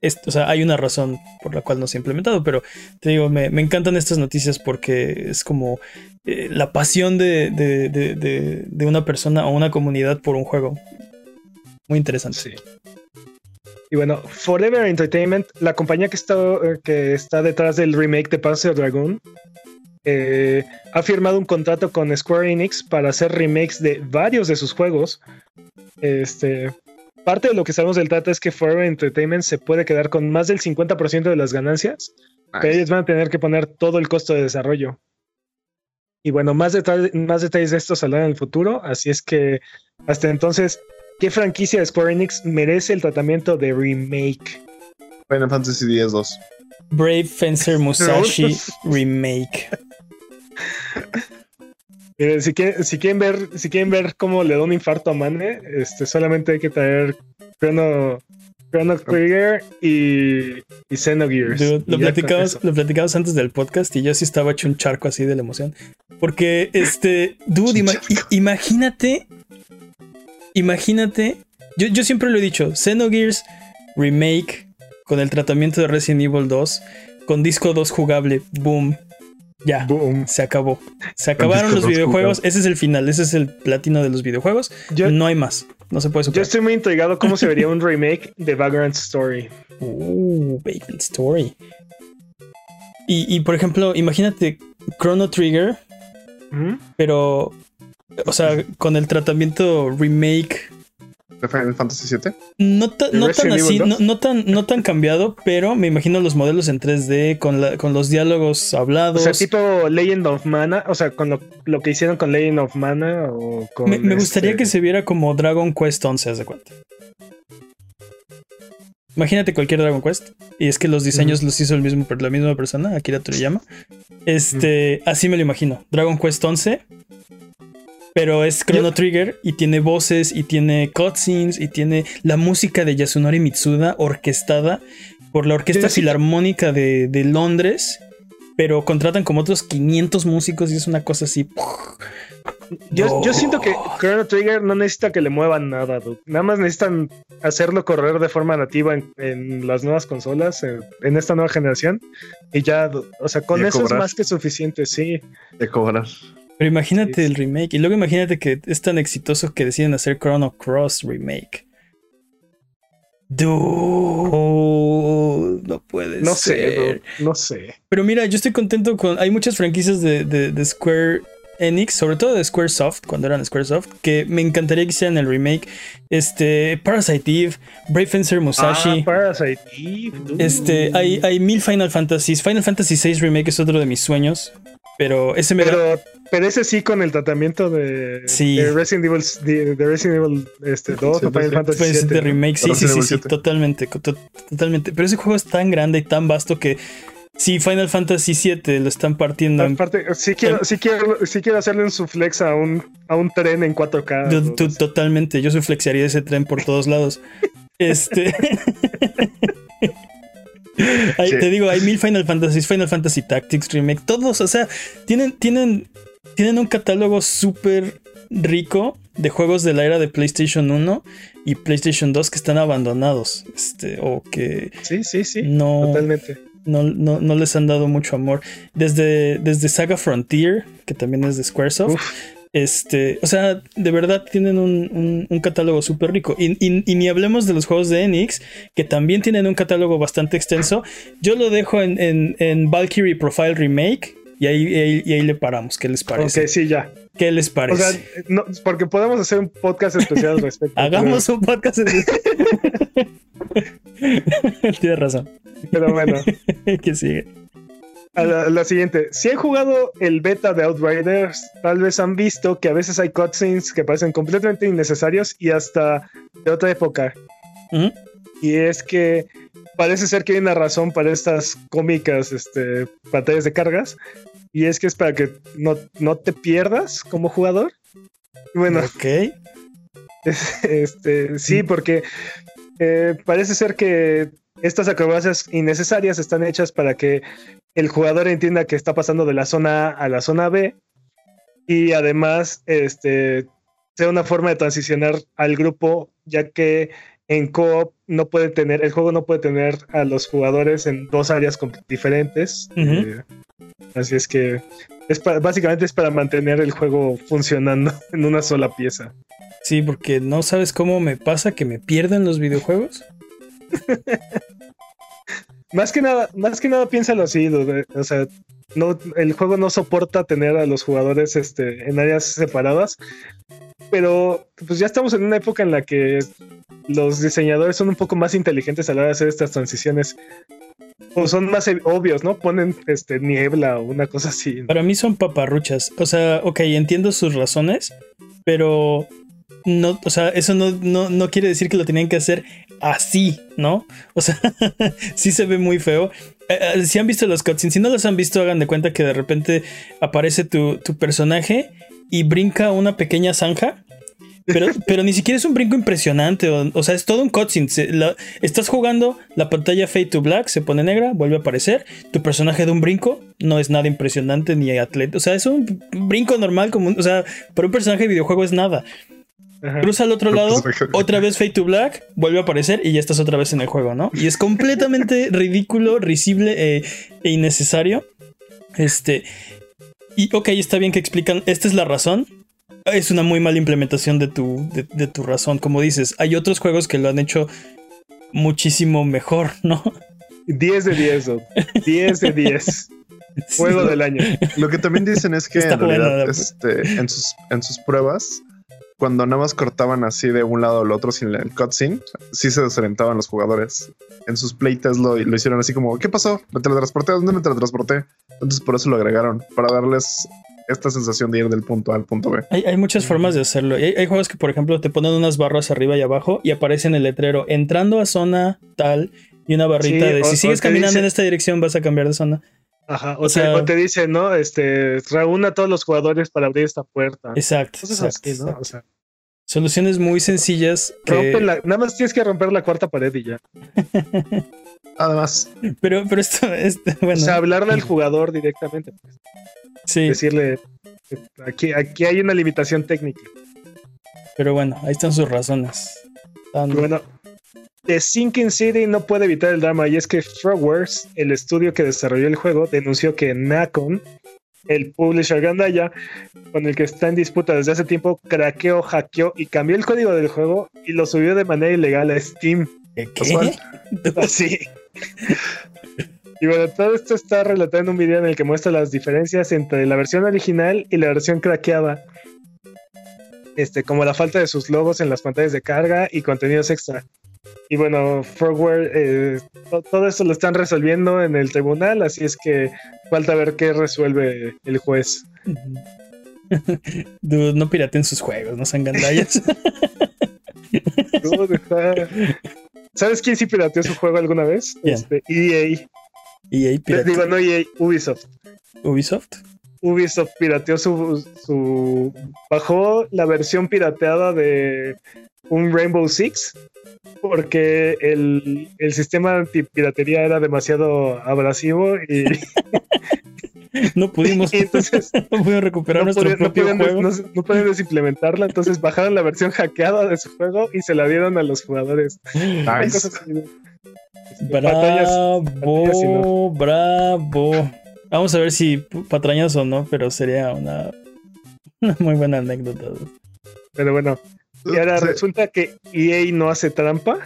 esto, o sea, hay una razón por la cual no se ha implementado, pero te digo, me, me encantan estas noticias porque es como eh, la pasión de- de- de- de una persona o una comunidad por un juego. Muy interesante. Sí. Y bueno, Forever Entertainment, la compañía que está, eh, que está detrás del remake de Panzer Dragoon, eh, ha firmado un contrato con Square Enix para hacer remakes de varios de sus juegos. Este, parte de lo que sabemos del trato es que Forever Entertainment se puede quedar con más del 50% de las ganancias, pero Nice. ellos van a tener que poner todo el costo de desarrollo. Y bueno, más, deta- más detalles de esto saldrán en el futuro, así es que hasta entonces, ¿qué franquicia de Square Enix merece el tratamiento de remake? Final Fantasy X-2. Brave Fencer [LAUGHS] Musashi Remake. Miren, si quieren, si quieren ver, si quieren ver cómo le da un infarto a Mane, este, solamente hay que traer Chrono, Chrono Trigger y, y Xenogears. Dude, lo, platicamos, lo platicamos antes del podcast y yo sí estaba hecho un charco así de la emoción. Porque, este, dude, ima- imagínate, imagínate, yo, yo siempre lo he dicho, Xenogears Remake con el tratamiento de Resident Evil 2, con disco 2 jugable, boom, Ya, Boom. se acabó. Se acabaron los videojuegos. Ese es el final. Ese es el platino de los videojuegos. Yo, no hay más. No se puede yo superar. estoy muy intrigado cómo se vería [LAUGHS] un remake de Vagrant Story. Uh, Vagrant Story. Y, y, por ejemplo, imagínate Chrono Trigger, ¿Mm? pero. O sea, con el tratamiento remake. ¿De Final Fantasy VII? No, ta- ¿De no tan así, no, 2? no tan, no tan cambiado, pero me imagino los modelos en 3D con, la- con los diálogos O hablados. sea, tipo Legend of Mana, o sea, con lo, lo que hicieron con Legend of Mana o con... me, me gustaría este- que se viera como Dragon Quest 11, haz de cuenta. Imagínate cualquier Dragon Quest. Y es que los diseños los hizo el mismo, la misma persona, Akira Toriyama. Este, así me lo imagino. Dragon Quest 11. Pero es Chrono Trigger y tiene voces y tiene cutscenes y tiene la música de Yasunori Mitsuda orquestada por la Orquesta sí- Filarmónica de, de Londres. Pero contratan como otros 500 músicos y es una cosa así. Yo, yo siento que Chrono Trigger no necesita que le muevan nada, dude. Nada más necesitan hacerlo correr de forma nativa en, en las nuevas consolas, en, en esta nueva generación. Y ya, dude, o sea, con eso cobrar. es más que suficiente, sí. De cobrar. Pero imagínate Sí, el remake. Y luego imagínate que es tan exitoso que deciden hacer Chrono Cross remake. Dude, no puede No sé, dude, no sé. Pero mira, yo estoy contento con. Hay muchas franquicias de, de- de Square Enix, sobre todo de Squaresoft, cuando eran Squaresoft, que me encantaría que hicieran el remake. Este, Parasite Eve, Brave Fencer Musashi. Ah, Parasite Eve, dude. este, hay, hay mil Final Fantasies. Final Fantasy VI Remake es otro de mis sueños. Pero ese me da- Pero, pero ese sí con el tratamiento de, Sí. de Resident Evil, de, de Resident Evil este, 2 Sí, o Final sí. Fantasy Pues 7, de remake, sí, sí, sí, sí, 7. totalmente, to- totalmente. Pero ese juego es tan grande y tan vasto que si Final Fantasy VII lo están partiendo en Aparte, sí quiero, sí quiero, sí quiero hacerle un suflex a un, a un tren en 4K. Yo- dude. tú- totalmente, yo suflexaría ese tren por todos lados. [LAUGHS] Este. [LAUGHS] Hay- Sí. Te digo, hay mil Final Fantasy, Final Fantasy Tactics Remake, todos, o sea, tienen, tienen, tienen un catálogo súper rico de juegos de la era de PlayStation 1 y PlayStation 2 que están abandonados, este, o que Sí, sí, sí. no, Totalmente. no, no, no les han dado mucho amor. Desde, desde Saga Frontier, que también es de Squaresoft. Uf. Este, o sea, de verdad tienen un, un- un catálogo súper rico. Y, y- y ni hablemos de los juegos de Enix, que también tienen un catálogo bastante extenso. Yo lo dejo en, en, en Valkyrie Profile Remake. Y ahí, y ahí, y ahí le paramos. ¿Qué les parece? Ok, sí, ya. ¿Qué les O parece? sea, no, porque podemos hacer un podcast especial al respecto. [LAUGHS] Hagamos un podcast. en- [LAUGHS] [LAUGHS] Tienes razón. Pero, bueno, que sigue. A la, siguiente. Si han jugado el beta de Outriders, tal vez han visto que a veces hay cutscenes que parecen completamente innecesarios y hasta de otra época. Y es que parece ser que hay una razón para estas cómicas este, pantallas de cargas. Y es que es para que no, no te pierdas como jugador. Bueno, [LAUGHS] Ok. este, sí, porque eh, parece ser que estas acrobacias innecesarias están hechas para que el jugador entienda que está pasando de la zona A a la zona B y además este, sea una forma de transicionar al grupo, ya que en co no puede tener, el juego no puede tener a los jugadores en dos áreas diferentes. Eh, así es que es básicamente es para mantener el juego funcionando [LAUGHS] en una sola pieza. Sí, porque no sabes cómo me pasa que me pierden los videojuegos. [LAUGHS] Más que nada, más que nada piénsalo así, o sea, no, el juego no soporta tener a los jugadores este, en áreas separadas, pero pues ya estamos en una época en la que los diseñadores son un poco más inteligentes a la hora de hacer estas transiciones. O son más e- obvios, ¿no? Ponen este, niebla o una cosa así. Para mí son paparruchas. O sea, ok, entiendo sus razones, pero no, o sea, eso no, no, no quiere decir que lo tenían que hacer así, ¿no? O sea, [LAUGHS] sí se ve muy feo. Eh, eh, si han visto los cutscenes, si no los han visto, hagan de cuenta que de repente aparece tu, tu personaje y brinca una pequeña zanja. Pero, [LAUGHS] pero ni siquiera es un brinco impresionante. O, o sea, es todo un cutscene. Se- la- estás jugando, la pantalla fade to black se pone negra, vuelve a aparecer. Tu personaje de un brinco no es nada impresionante ni atleta. O sea, es un brinco normal. Como, un- o sea, para un personaje de videojuego es nada. Ajá. Cruza al otro lado, otra vez fade to black, vuelve a aparecer y ya estás otra vez en el juego, ¿no? Y es completamente [LAUGHS] ridículo, risible eh, e innecesario. Este. Y ok, está bien que explican. Esta es la razón. Es una muy mala implementación de tu, de, de tu razón. Como dices, hay otros juegos que lo han hecho muchísimo mejor, [LAUGHS] ¿no? 10 de 10, Doc. 10 de 10. [LAUGHS] Juego Sí. del año. Lo que también dicen es que Está en realidad este, en, sus, en sus pruebas, cuando nada más cortaban así de un lado al otro sin el cutscene, sí se desorientaban los jugadores. En sus playtests lo, lo hicieron así como, ¿qué pasó? ¿Me teletransporté? ¿Dónde me teletransporté? Entonces por eso lo agregaron, para darles esta sensación de ir del punto A al punto B. Hay, hay muchas formas de hacerlo. Hay, hay juegos que, por ejemplo, te ponen unas barras arriba y abajo y aparece en el letrero entrando a zona tal y una barrita Sí, de si o sigues caminando dice- en esta dirección vas a cambiar de zona. Ajá. O, O sea, sea- te dice, ¿no? Este, reúna a todos los jugadores para abrir esta puerta. Exacto. Cosas exacto, así, ¿no? exacto. O sea, Soluciones muy sencillas. que- la- nada más tienes que romper la cuarta pared y ya. [LAUGHS] Además, Pero, pero esto, este, bueno, O sea, hablarle al [LAUGHS] jugador directamente. pues, sí, Decirle, aquí, aquí hay una limitación técnica. pero bueno, ahí están sus razones. Están- bueno, The Sinking City no puede evitar el drama y es que Frogwares, el estudio que desarrolló el juego, denunció que Nacon, el publisher gandaya, con el que está en disputa desde hace tiempo, craqueó, hackeó y cambió el código del juego y lo subió de manera ilegal a Steam. ¿Qué? Así. [LAUGHS] Y bueno, todo esto está relatado en un video en el que muestra las diferencias entre la versión original y la versión craqueada. Este, como la falta de sus logos en las pantallas de carga y contenidos extra. Y bueno, Frogware, eh, to- todo esto lo están resolviendo en el tribunal, así es que falta ver qué resuelve el juez. [LAUGHS] Dude, no piraten sus juegos, no sean gandallas. [LAUGHS] Dude, está- ¿Sabes quién sí pirateó su juego alguna vez? Este, EA. y ahí piratea. Digo, no EA, Ubisoft. Ubisoft. Ubisoft pirateó su, su. Bajó la versión pirateada de un Rainbow Six porque el, el sistema antipiratería era demasiado abrasivo y, [LAUGHS] No pudimos, [LAUGHS] entonces [LAUGHS] no pudimos recuperar no, nuestro propio juego. no podían desimplementarla. Entonces bajaron la versión hackeada de su juego y se la dieron a los jugadores. Hay nice. Este, batallas- batallas Bravo, bravo. Vamos a ver si patrañas o no, pero sería una, [LAUGHS] una muy buena anécdota. Pero bueno, Y ahora Sí. resulta que EA no hace trampa.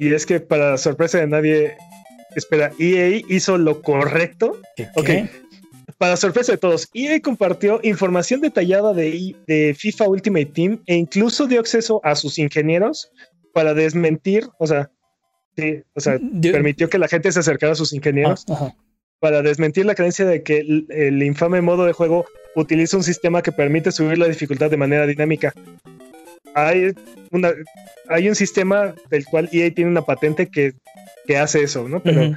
Y es que para sorpresa de nadie, espera, EA hizo lo correcto. ¿Qué, Ok. qué? Para sorpresa de todos, EA compartió información detallada de, de FIFA Ultimate Team e incluso dio acceso a sus ingenieros para desmentir, o sea, sí, o sea, permitió que la gente se acercara a sus ingenieros Ah, ajá. Para desmentir la creencia de que el, el infame modo de juego utiliza un sistema que permite subir la dificultad de manera dinámica. Hay, una, hay un sistema del cual EA tiene una patente que, que hace eso, ¿no? Pero Ujú.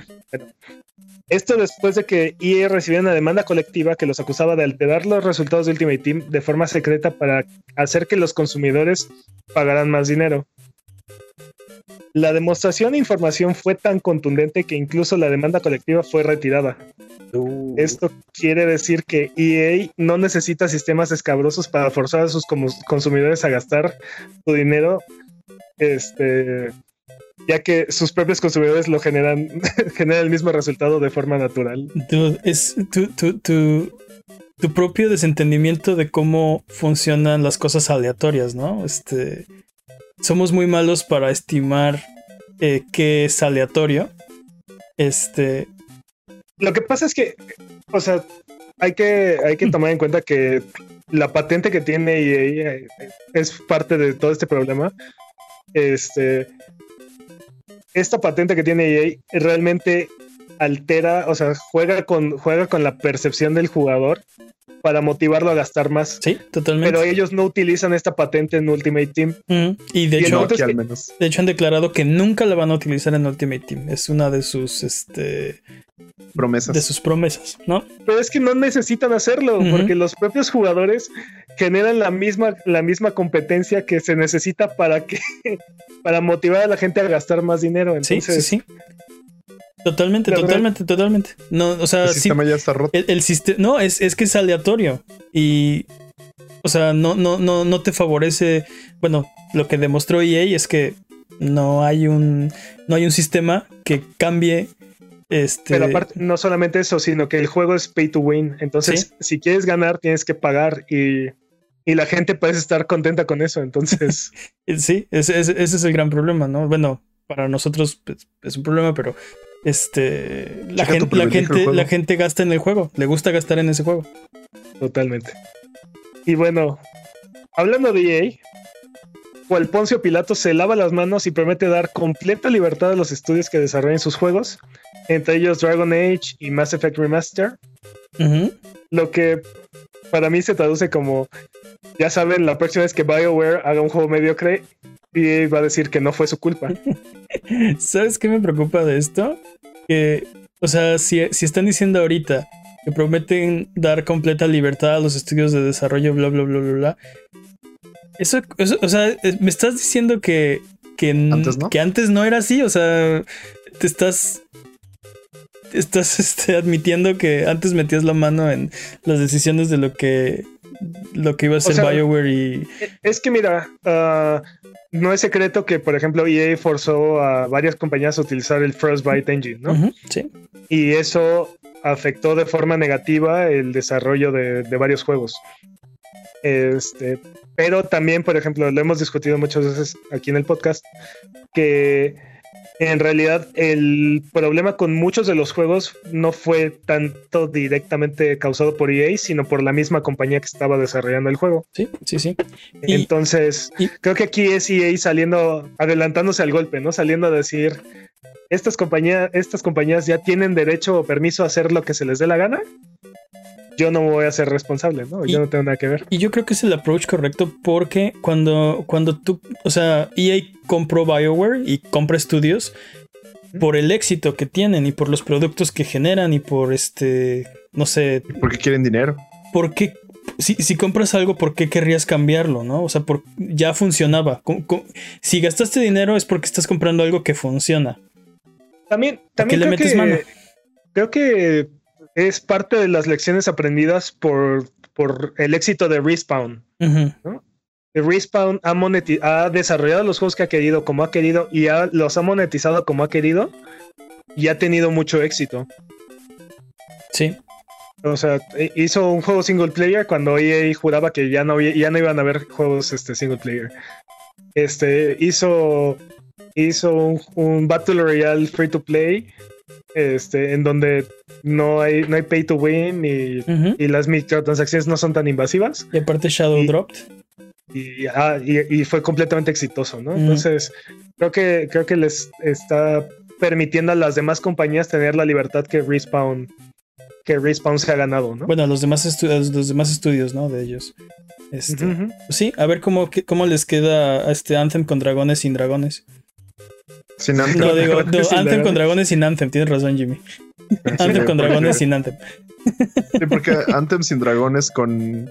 esto después de que EA recibiera una demanda colectiva que los acusaba de alterar los resultados de Ultimate Team de forma secreta para hacer que los consumidores pagaran más dinero. La demostración e información fue tan contundente que incluso la demanda colectiva fue retirada. Uh, Esto quiere decir que EA no necesita sistemas escabrosos para forzar a sus consumidores a gastar su dinero, este, ya que sus propios consumidores lo generan, [LAUGHS] generan el mismo resultado de forma natural. Dude, es tu, tu, tu, tu propio desentendimiento de cómo funcionan las cosas aleatorias, ¿no? Este, somos muy malos para estimar eh, qué es aleatorio. Este, Lo que pasa es que, o sea, hay que, hay que tomar en cuenta que la patente que tiene EA eh, es parte de todo este problema. Este, esta patente que tiene EA realmente altera, o sea, juega con, juega con la percepción del jugador para motivarlo a gastar más. sí, totalmente. Pero ellos no utilizan esta patente en Ultimate Team. Mm, y de y hecho, No, entonces- aquí al menos. de hecho han declarado que nunca la van a utilizar en Ultimate Team. Es una de sus, este, Promesas. de sus promesas, ¿no? Pero es que no necesitan hacerlo, porque los propios jugadores generan la misma, la misma competencia que se necesita para que [LAUGHS] para motivar a la gente a gastar más dinero. Sí, sí, sí. Totalmente, La verdad- totalmente, totalmente. No, o sea, El sí, sistema ya está roto. El, el siste- no, es, es que es aleatorio. Y. O sea, no, no, no, no te favorece. Bueno, lo que demostró EA es que no hay un. No hay un sistema que cambie Este, Pero aparte, no solamente eso, sino que el juego es pay to win. Entonces, si quieres ganar, tienes que pagar y, y la gente puede estar contenta con eso. Entonces, [LAUGHS] sí, ese, ese- ese es el gran problema, ¿no? Bueno, para nosotros pues, es un problema, pero este la gente, la gente, la gasta en el juego, le gusta gastar en ese juego. totalmente. Y bueno, hablando de EA, cual Poncio Pilato se lava las manos y promete dar completa libertad a los estudios que desarrollen sus juegos, entre ellos Dragon Age y Mass Effect Remaster. Lo que para mí se traduce como, ya saben, la próxima vez que BioWare haga un juego mediocre, EA va a decir que no fue su culpa. [LAUGHS] ¿Sabes qué me preocupa de esto? Que, o sea, si, si están diciendo ahorita que prometen dar completa libertad a los estudios de desarrollo, bla, bla, bla, bla, bla. Eso, eso o sea, eh, me estás diciendo que, que, Antes no. que antes no era así, o sea, te estás... Estás [LAUGHS] este, admitiendo que antes metías la mano en las decisiones de lo que lo que iba a ser sea, BioWare y Es que mira, ah, no es secreto que, por ejemplo, EA forzó a varias compañías a utilizar el Frostbite Engine, ¿no? Sí. Y eso afectó de forma negativa el desarrollo de, de varios juegos. Este, pero también, por ejemplo, lo hemos discutido muchas veces aquí en el podcast, que en realidad el problema con muchos de los juegos no fue tanto directamente causado por EA, sino por la misma compañía que estaba desarrollando el juego. Sí, sí, sí. Y- Entonces, y- creo que aquí es EA saliendo, adelantándose al golpe, ¿no? Saliendo a decir, estas compañías, estas compañías ya tienen derecho o permiso a hacer lo que se les dé la gana. Yo no me voy a ser responsable, ¿no? Y- Yo no tengo nada que ver. Y yo creo que es el approach correcto porque cuando, cuando tú, o sea, EA compró BioWare y compra estudios por el éxito que tienen y por los productos que generan y por este, no sé, Porque quieren dinero. ¿por qué? Si, si compras algo, ¿por qué querrías cambiarlo? ¿No? O sea, por, ya funcionaba. Si gastaste dinero es porque estás comprando algo que funciona. También, qué también le creo metes que, mano? creo que es parte de las lecciones aprendidas por, por el éxito de Respawn. Respawn ha, ha desarrollado los juegos que ha querido como ha querido y ha- los ha monetizado como ha querido y ha tenido mucho éxito. Sí. O sea, e- hizo un juego single player cuando EA juraba que ya no, ya no iban a haber juegos este, single player. Este hizo, hizo un, un Battle Royale free to play. Este, en donde no hay, no hay pay to win y, y las microtransacciones no son tan invasivas. Y aparte Shadow Y- Dropped. y, ah, y- y fue completamente exitoso, ¿no? Entonces, creo que, creo que les está permitiendo a las demás compañías tener la libertad que Respawn, que Respawn se ha ganado, ¿no? Bueno, a los demás, estu- a los demás estudios, ¿no? De ellos. Este. Sí, a ver cómo, cómo les queda a este Anthem con dragones sin dragones. Sin [LAUGHS] antes. No, digo, no, Anthem con dragones sin Anthem, tienes razón, Jimmy. Anthem con dragones sin Anthem. Sí, porque Anthem sin dragones con.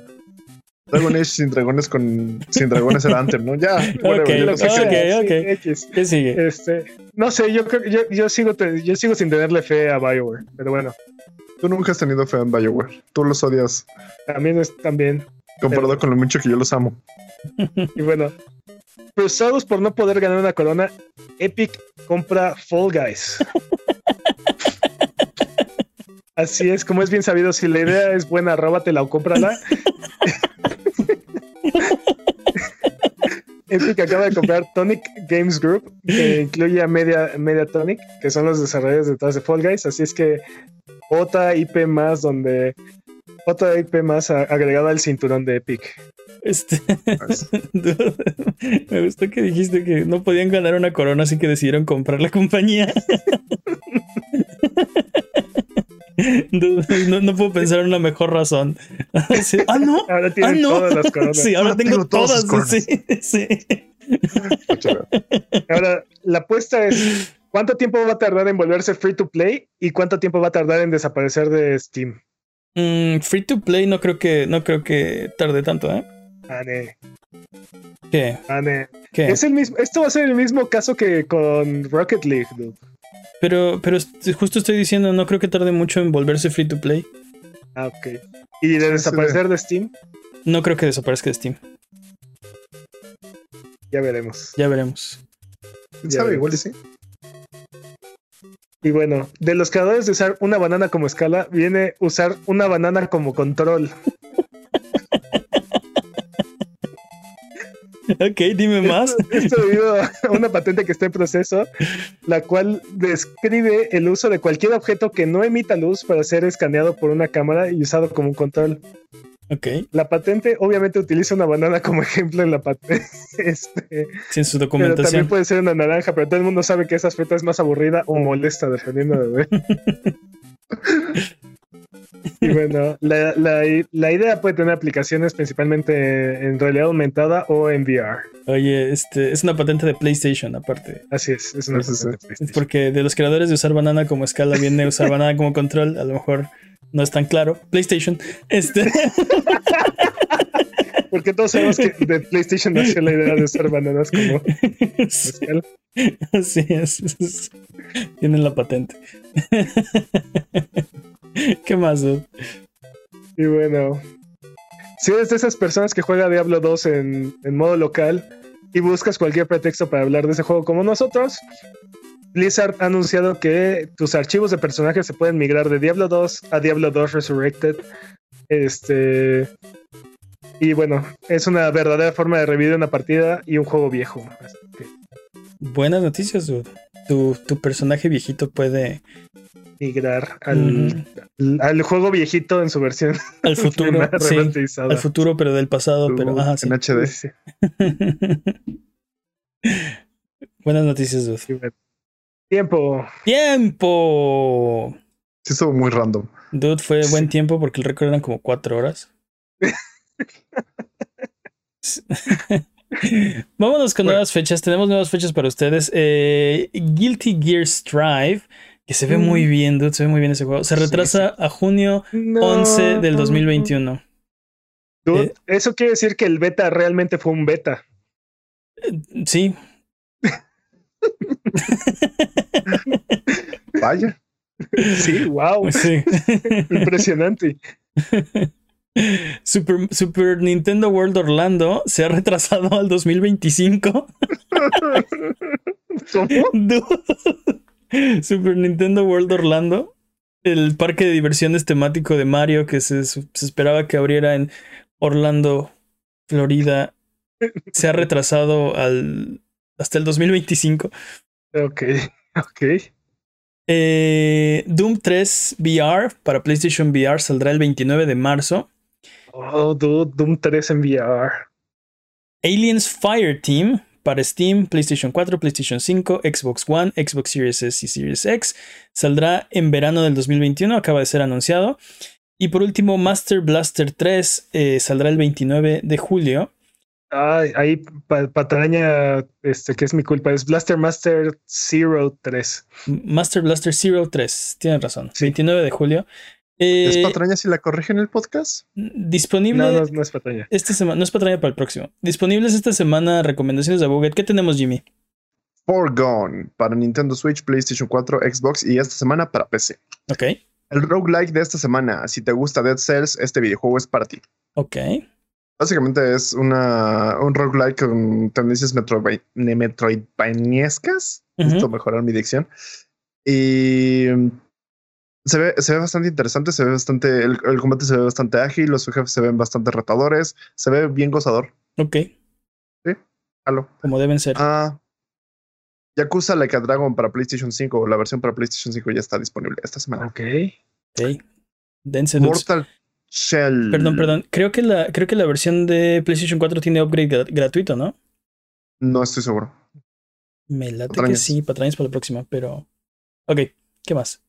Dragon Age sin dragones con. Sin dragones era Anthem, ¿no? Ya. whatever, Ok, yo Lo no que sé. ok, sí. ¿Qué sigue? Este, no sé, yo creo yo, yo sigo yo sigo sin tenerle fe a BioWare, pero bueno, Tú nunca has tenido fe en BioWare. Tú los odias también es también comparado con lo mucho que yo los amo. y bueno, frustrados por no poder ganar una corona, Epic compra Fall Guys. [LAUGHS] Así es, como es bien sabido, si la idea es buena, róbatela o cómprala. [LAUGHS] Epic acaba de comprar Tonic Games Group, que incluye a Media, Mediatonic, que son los desarrolladores detrás de Fall Guys. Así es que otra IP más donde otra IP más agregada al cinturón de Epic. Este, [LAUGHS] me gustó que dijiste que no podían ganar una corona, así que decidieron comprar la compañía. [LAUGHS] No, no puedo pensar en una mejor razón. [LAUGHS] Sí. Ah, no. Ahora tienen Ah, no. todas las coronas. Sí, ahora Ahora tengo, tengo todas todas. Sí, sí. Ahora, la apuesta es cuánto tiempo va a tardar en volverse free to play y cuánto tiempo va a tardar en desaparecer de Steam. Mm, free to play no creo que no creo que tarde tanto, ¿eh? Ane, ¿Qué? ane. ¿Qué? Es el mismo, esto va a ser el mismo caso que con Rocket League, dude. Pero, pero justo estoy diciendo, no creo que tarde mucho en volverse free to play. Ah, ok. Y de desaparecer de Steam, No creo que desaparezca de Steam. ya veremos. Ya veremos. ¿Quién sabe? Igual sí. Y bueno, de los creadores de usar una banana como escala, viene usar una banana como control. [LAUGHS] [LAUGHS] Ok, dime más. Esto, esto debido a una patente que está en proceso, la cual describe el uso de cualquier objeto que no emita luz para ser escaneado por una cámara y usado como un control. Ok, La patente obviamente utiliza una banana como ejemplo en la patente. [LAUGHS] Este, sin su pero también documentación. puede ser una naranja, pero todo el mundo sabe que esa fruta es más aburrida o molesta dependiendo de ver. [LAUGHS] Y bueno, la, la- la idea puede tener aplicaciones principalmente en realidad aumentada o en VR. Oye, este es una patente de PlayStation, aparte. Así es, es una patente de Es PlayStation. porque de los creadores de usar banana como escala viene usar [LAUGHS] banana como control. A lo mejor no es tan claro. PlayStation. Este. [LAUGHS] Porque todos sabemos que de PlayStation nació la idea de usar bananas como escala. Así [LAUGHS] es. es- Tienen la patente. [LAUGHS] ¿Qué más? Y bueno, si eres de esas personas que juega Diablo 2 en, en modo local y buscas cualquier pretexto para hablar de ese juego como nosotros, Blizzard ha anunciado que tus archivos de personajes se pueden migrar de Diablo 2 a Diablo 2 Resurrected. Este. Y bueno, es una verdadera forma de revivir una partida y un juego viejo. Así que Buenas noticias, dude. Tu, tu personaje viejito puede migrar al, al juego viejito en su versión [LAUGHS] al futuro. sí, al futuro, pero del pasado. Pero, ajá, sí. En HD. Sí, Buenas noticias, dude. sí. Tiempo. ¡Tiempo! Sí, estuvo muy random. Dude, fue buen Sí. tiempo porque el récord eran como cuatro horas. [LAUGHS] [LAUGHS] Vámonos con Bueno. nuevas fechas. Tenemos nuevas fechas para ustedes. Eh, Guilty Gear Strive, que se ve Mm. muy bien, dude. Se ve muy bien ese juego. Se Sí, retrasa a junio No. 11 del 2021. Dude, Eh. eso quiere decir que el beta realmente fue un beta. Eh, Sí, [LAUGHS] Vaya. Sí, wow. sí. [LAUGHS] Impresionante. [LAUGHS] Super, Super Nintendo World Orlando se ha retrasado al 2025. ¿Cómo? Dude. Super Nintendo World Orlando, el parque de diversiones temático de Mario que se, se esperaba que abriera en Orlando, Florida, se ha retrasado al, hasta el 2025. Ok, [LAUGHS] ok. Eh, Doom 3 VR para PlayStation VR saldrá el 29 de marzo. Oh, dude, Doom 3 en VR. Aliens Fireteam para Steam, PlayStation 4, PlayStation 5, Xbox One, Xbox Series S y Series X. Saldrá en verano del 2021, acaba de ser anunciado. Y por último, Master Blaster 3 eh, saldrá el 29 de julio. Ay, ahí pa- patraña, este, que es mi culpa, es Blaster Master Zero 3. Master Blaster Zero 3, tienen razón, Sí. 29 de julio. ¿Es Eh, patraña si la corrigen en el podcast? disponible No, no, no es patraña. esta semana, no es patraña para el próximo. Disponibles esta semana recomendaciones de Buget. ¿Qué tenemos, Jimmy? Foregone para Nintendo Switch, PlayStation 4, Xbox y esta semana para PC. Ok, El roguelike de esta semana, si te gusta Dead Cells, este videojuego es para ti. ok. Básicamente es una, un roguelike con tendencias metroid, metroidvaniescas. Ujú. Necesito mejorar mi dicción. Y se ve, se ve bastante interesante, se ve bastante, el, el combate se ve bastante ágil, los jefes se ven bastante retadores, se ve bien gozador. Ok, Halo. como deben ser. Ah, Yakuza Like a Dragon para PlayStation 5, la versión para PlayStation 5 ya está disponible esta semana. Ok. Ok. Dense. Mortal Shell. Perdón, perdón. Creo que la, creo que la versión de PlayStation 4 tiene upgrade gra- gratuito, ¿no? No estoy seguro. Me late que sí, patrañas para la próxima, pero. Ok, ¿qué más?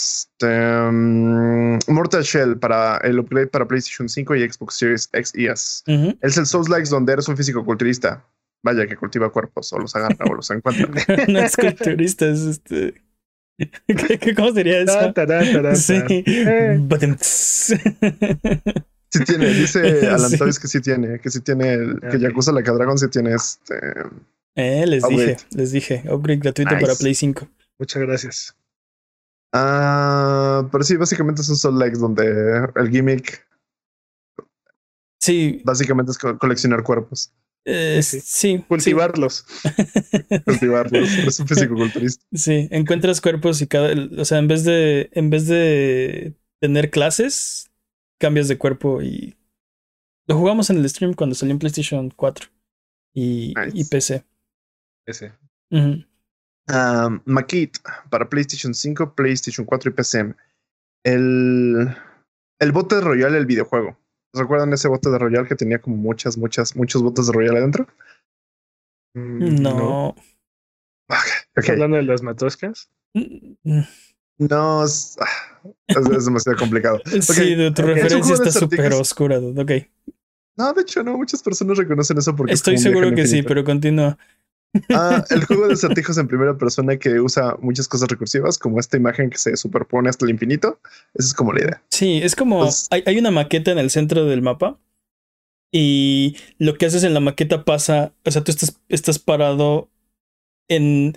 Este, mm, Mortal Shell para el upgrade para PlayStation 5 y Xbox Series X y S. Es el Souls Likes donde eres un físico culturista. Vaya que cultiva cuerpos o los agarra o los encuentra. [LAUGHS] no es culturista, es este. ¿Qué- [LAUGHS] qué- ¿Cómo sería eso? Sí. Eh. [LAUGHS] Sí tiene, dice Alan Sí. Toys que sí tiene, que sí tiene, el- que. Yakuza Like a Dragon sí tiene este. Eh, les Upgrade. dije, les dije. Upgrade gratuito Nice. para Play 5. Muchas gracias. Ah, pero sí, básicamente es un Souls Likes donde el gimmick Sí, básicamente es co- coleccionar cuerpos. Eh, Sí, sí, Cultivarlos. [LAUGHS] Cultivarlos. Es un físico-culturista. Sí, encuentras cuerpos y cada, o sea, en vez de, en vez de tener clases, cambias de cuerpo y lo jugamos en el stream cuando salió en PlayStation 4 y, Nice. y PC. Ese. Ujú. Um, Makit para PlayStation 5, PlayStation 4 y PC. El, el bote de Royal, el videojuego. ¿Recuerdan ese bote de Royal que tenía como muchas, muchas, muchos botes de Royal adentro? Mm, No. ¿Estás hablando de las matoscas? Mm, No, es, ah, es, es demasiado complicado. [LAUGHS] Sí, de tu un referencia está súper oscura. Ok. No, de hecho, no, muchas personas reconocen eso porque. es Estoy seguro que sí, pero continúa. Ah, el juego de acertijos en primera persona que usa muchas cosas recursivas, como esta imagen que se superpone hasta el infinito. Esa es como la idea. Sí, es como Pues- hay, hay una maqueta en el centro del mapa y lo que haces en la maqueta pasa, o sea, tú estás, estás parado en,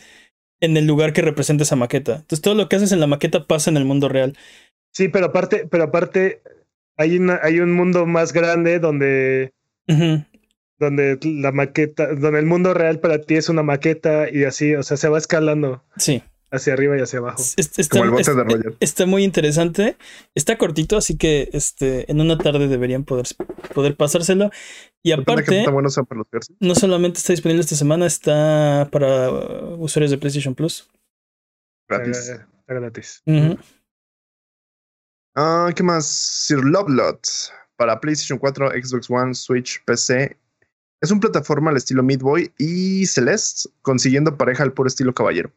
en el lugar que representa esa maqueta. Entonces todo lo que haces en la maqueta pasa en el mundo real. Sí, pero aparte, pero aparte, hay una, hay un mundo más grande donde, Ujú. Donde la maqueta, donde el mundo real para ti es una maqueta y así, o sea, se va escalando Sí, hacia arriba y hacia abajo. es- es- está, Como el bote es- de Roger. está muy interesante. Está cortito, así que este, en una tarde deberían poder, poder pasárselo. Y aparte, para los no solamente está disponible esta semana, está para usuarios de PlayStation Plus. Gratis. Está, está gratis. Ah, ¿qué más? Sir Lovelot para PlayStation 4, Xbox One, Switch, PC. Es un plataforma al estilo Meat Boy y Celeste, consiguiendo pareja al puro estilo caballero.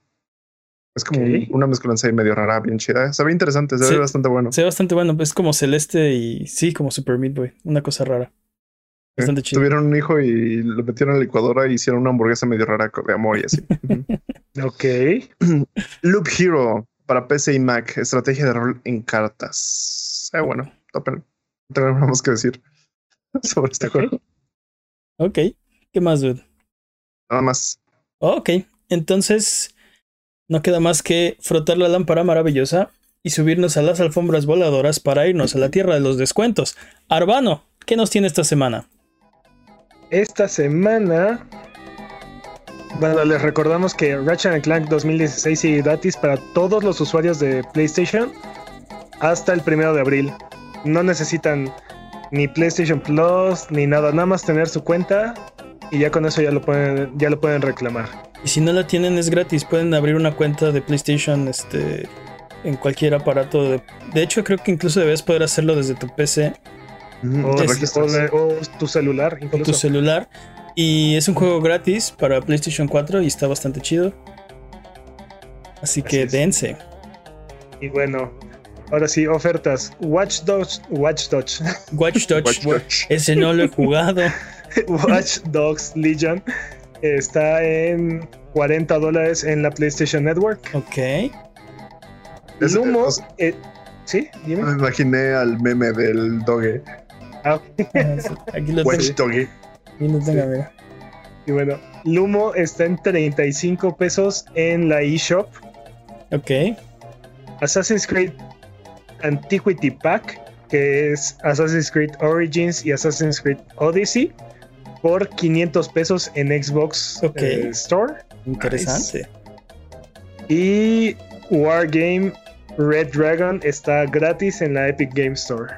Es como una mezcolanza ahí medio rara, bien chida. Se ve interesante, se ve bastante bueno. Se ve bastante bueno, es como celeste y sí, como Super Meat Boy, una cosa rara. Bastante chido. Tuvieron un hijo y lo metieron en la licuadora y hicieron una hamburguesa medio rara de amor y así. [LAUGHS] Ok. [CLEARS THROAT] Loop Hero para PC y Mac, estrategia de rol en cartas. Eh, bueno, topen. No nada más que decir [LAUGHS] sobre este juego. Ok, ¿qué más, dude? Nada más. Ok, entonces no queda más que frotar la lámpara maravillosa y subirnos a las alfombras voladoras para irnos a la tierra de los descuentos. Arbano, ¿qué nos tiene esta semana? Esta semana. Bueno, les recordamos que Ratchet Clank 2016 sigue gratis para todos los usuarios de PlayStation hasta el primero de abril. No necesitan ni PlayStation Plus ni nada, nada más tener su cuenta y ya con eso ya lo pueden, ya lo pueden reclamar. Y si no la tienen es gratis, pueden abrir una cuenta de PlayStation este, en cualquier aparato. De, de hecho, creo que incluso debes poder hacerlo desde tu PC Ujú, O, Es- o le- o tu celular, o incluso. tu celular. Y es un juego gratis para PlayStation 4 y está bastante chido. Así que es. dense. Y bueno, ahora sí, ofertas. Watch Dogs, Watch Dogs, [LAUGHS] Watch Dogs. Ese no lo he jugado. [LAUGHS] Watch Dogs Legion está en 40 dólares en la PlayStation Network. Ok. Es- Lumo, o sea- eh, sí, dime. Me imaginé al meme del doge. Ah, Aquí lo Watch tengo. Doge. Aquí lo tengo, mira. y bueno, Lumo está en 35 pesos en la eShop. Ok. Assassin's Creed Antiquity Pack, que es Assassin's Creed Origins y Assassin's Creed Odyssey, por 500 pesos en Xbox eh, Store. Interesante. Y Wargame Red Dragon está gratis en la Epic Game Store.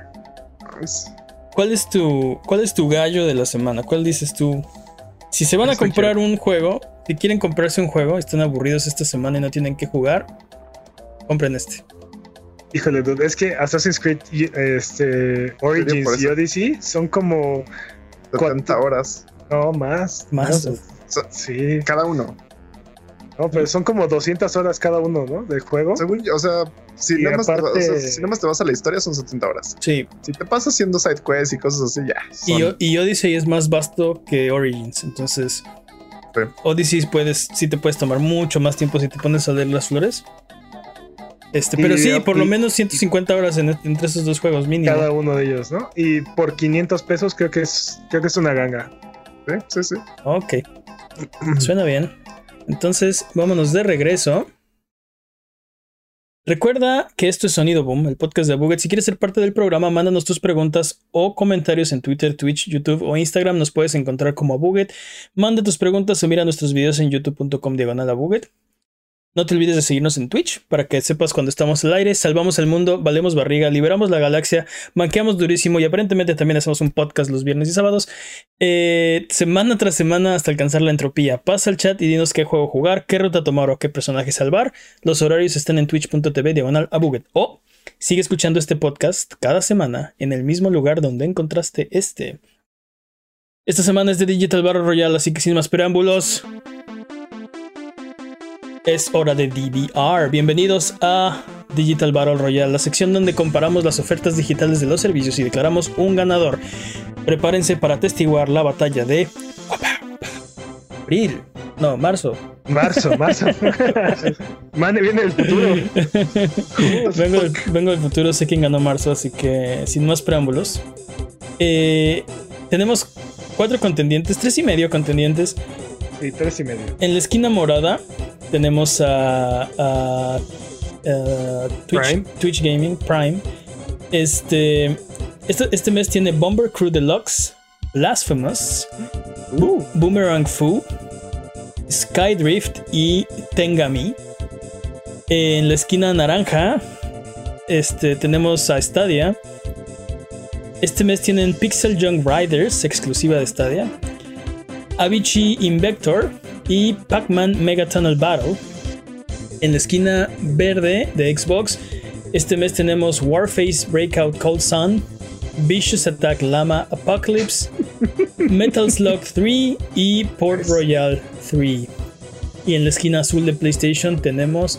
Nice. ¿Cuál es tu cuál es tu gallo de la semana? ¿Cuál dices tú? Si se van a Este comprar un juego, si quieren comprarse un juego, están aburridos esta semana y no tienen que jugar, compren este. Híjole, dude, es que Assassin's Creed y, este, Origins y. Odyssey son como. 70 horas. No, más. Más. Sí. Cada uno. No, pero son como 200 horas cada uno, ¿no? Del juego. Según yo, o sea, si nada, más te, o sea, si nada más te vas a la historia, son 70 horas. Sí. Si te pasas haciendo side quests y cosas así, ya. Y Odyssey es más vasto que Origins. Entonces, Sí. Odyssey puedes, sí te puedes tomar mucho más tiempo si te pones a leer las flores. Este, pero sí, por lo menos 150 horas en- entre esos dos juegos mínimo. Cada uno de ellos, ¿no? Y por 500 pesos creo que es, creo que es una ganga. Sí, sí, sí. Ok. Suena bien. Entonces, vámonos de regreso. Recuerda que esto es Sonido Boom, el podcast de Buget. Si quieres ser parte del programa, mándanos tus preguntas o comentarios en Twitter, Twitch, YouTube o Instagram. Nos puedes encontrar como Buget. Manda tus preguntas o mira nuestros videos en youtube.com diagonal a Buget. No te olvides de seguirnos en Twitch para que sepas cuando estamos al aire, salvamos el mundo, valemos barriga, liberamos la galaxia, manqueamos durísimo y aparentemente también hacemos un podcast los viernes y sábados, eh, semana tras semana hasta alcanzar la entropía. Pasa al chat y dinos qué juego jugar, qué ruta tomar o qué personaje salvar. Los horarios están en twitch.tv diagonal a Buget. O sigue escuchando este podcast cada semana en el mismo lugar donde encontraste este. Esta semana es de Digital Battle Royale, así que sin más preámbulos. Es hora de DBR. Bienvenidos a Digital Battle Royale, la sección donde comparamos las ofertas digitales de los servicios y declaramos un ganador. Prepárense para atestiguar la batalla de abril. No, marzo. Marzo, marzo. [LAUGHS] Mane viene del futuro. [LAUGHS] vengo, del, vengo, del futuro, sé quién ganó marzo, así que sin más preámbulos. Eh, tenemos cuatro contendientes, tres y medio contendientes. Sí, tres y medio. En la esquina morada tenemos a, a, a Twitch, Prime. Twitch Gaming Prime. Este, este, este mes tiene Bomber Crew Deluxe, Blasphemous, Bo- Boomerang Fu, Skydrift y Tengami. En la esquina naranja este, tenemos a Stadia. Este mes tienen Pixel Junk Riders, exclusiva de Stadia. Avicii Invector y Pac-Man Mega Tunnel Battle. En la esquina verde de Xbox, este mes tenemos Warface Breakout Cold Sun, Vicious Attack Llama Apocalypse, [LAUGHS] Metal Slug 3 y Port Royale 3. Y en la esquina azul de PlayStation tenemos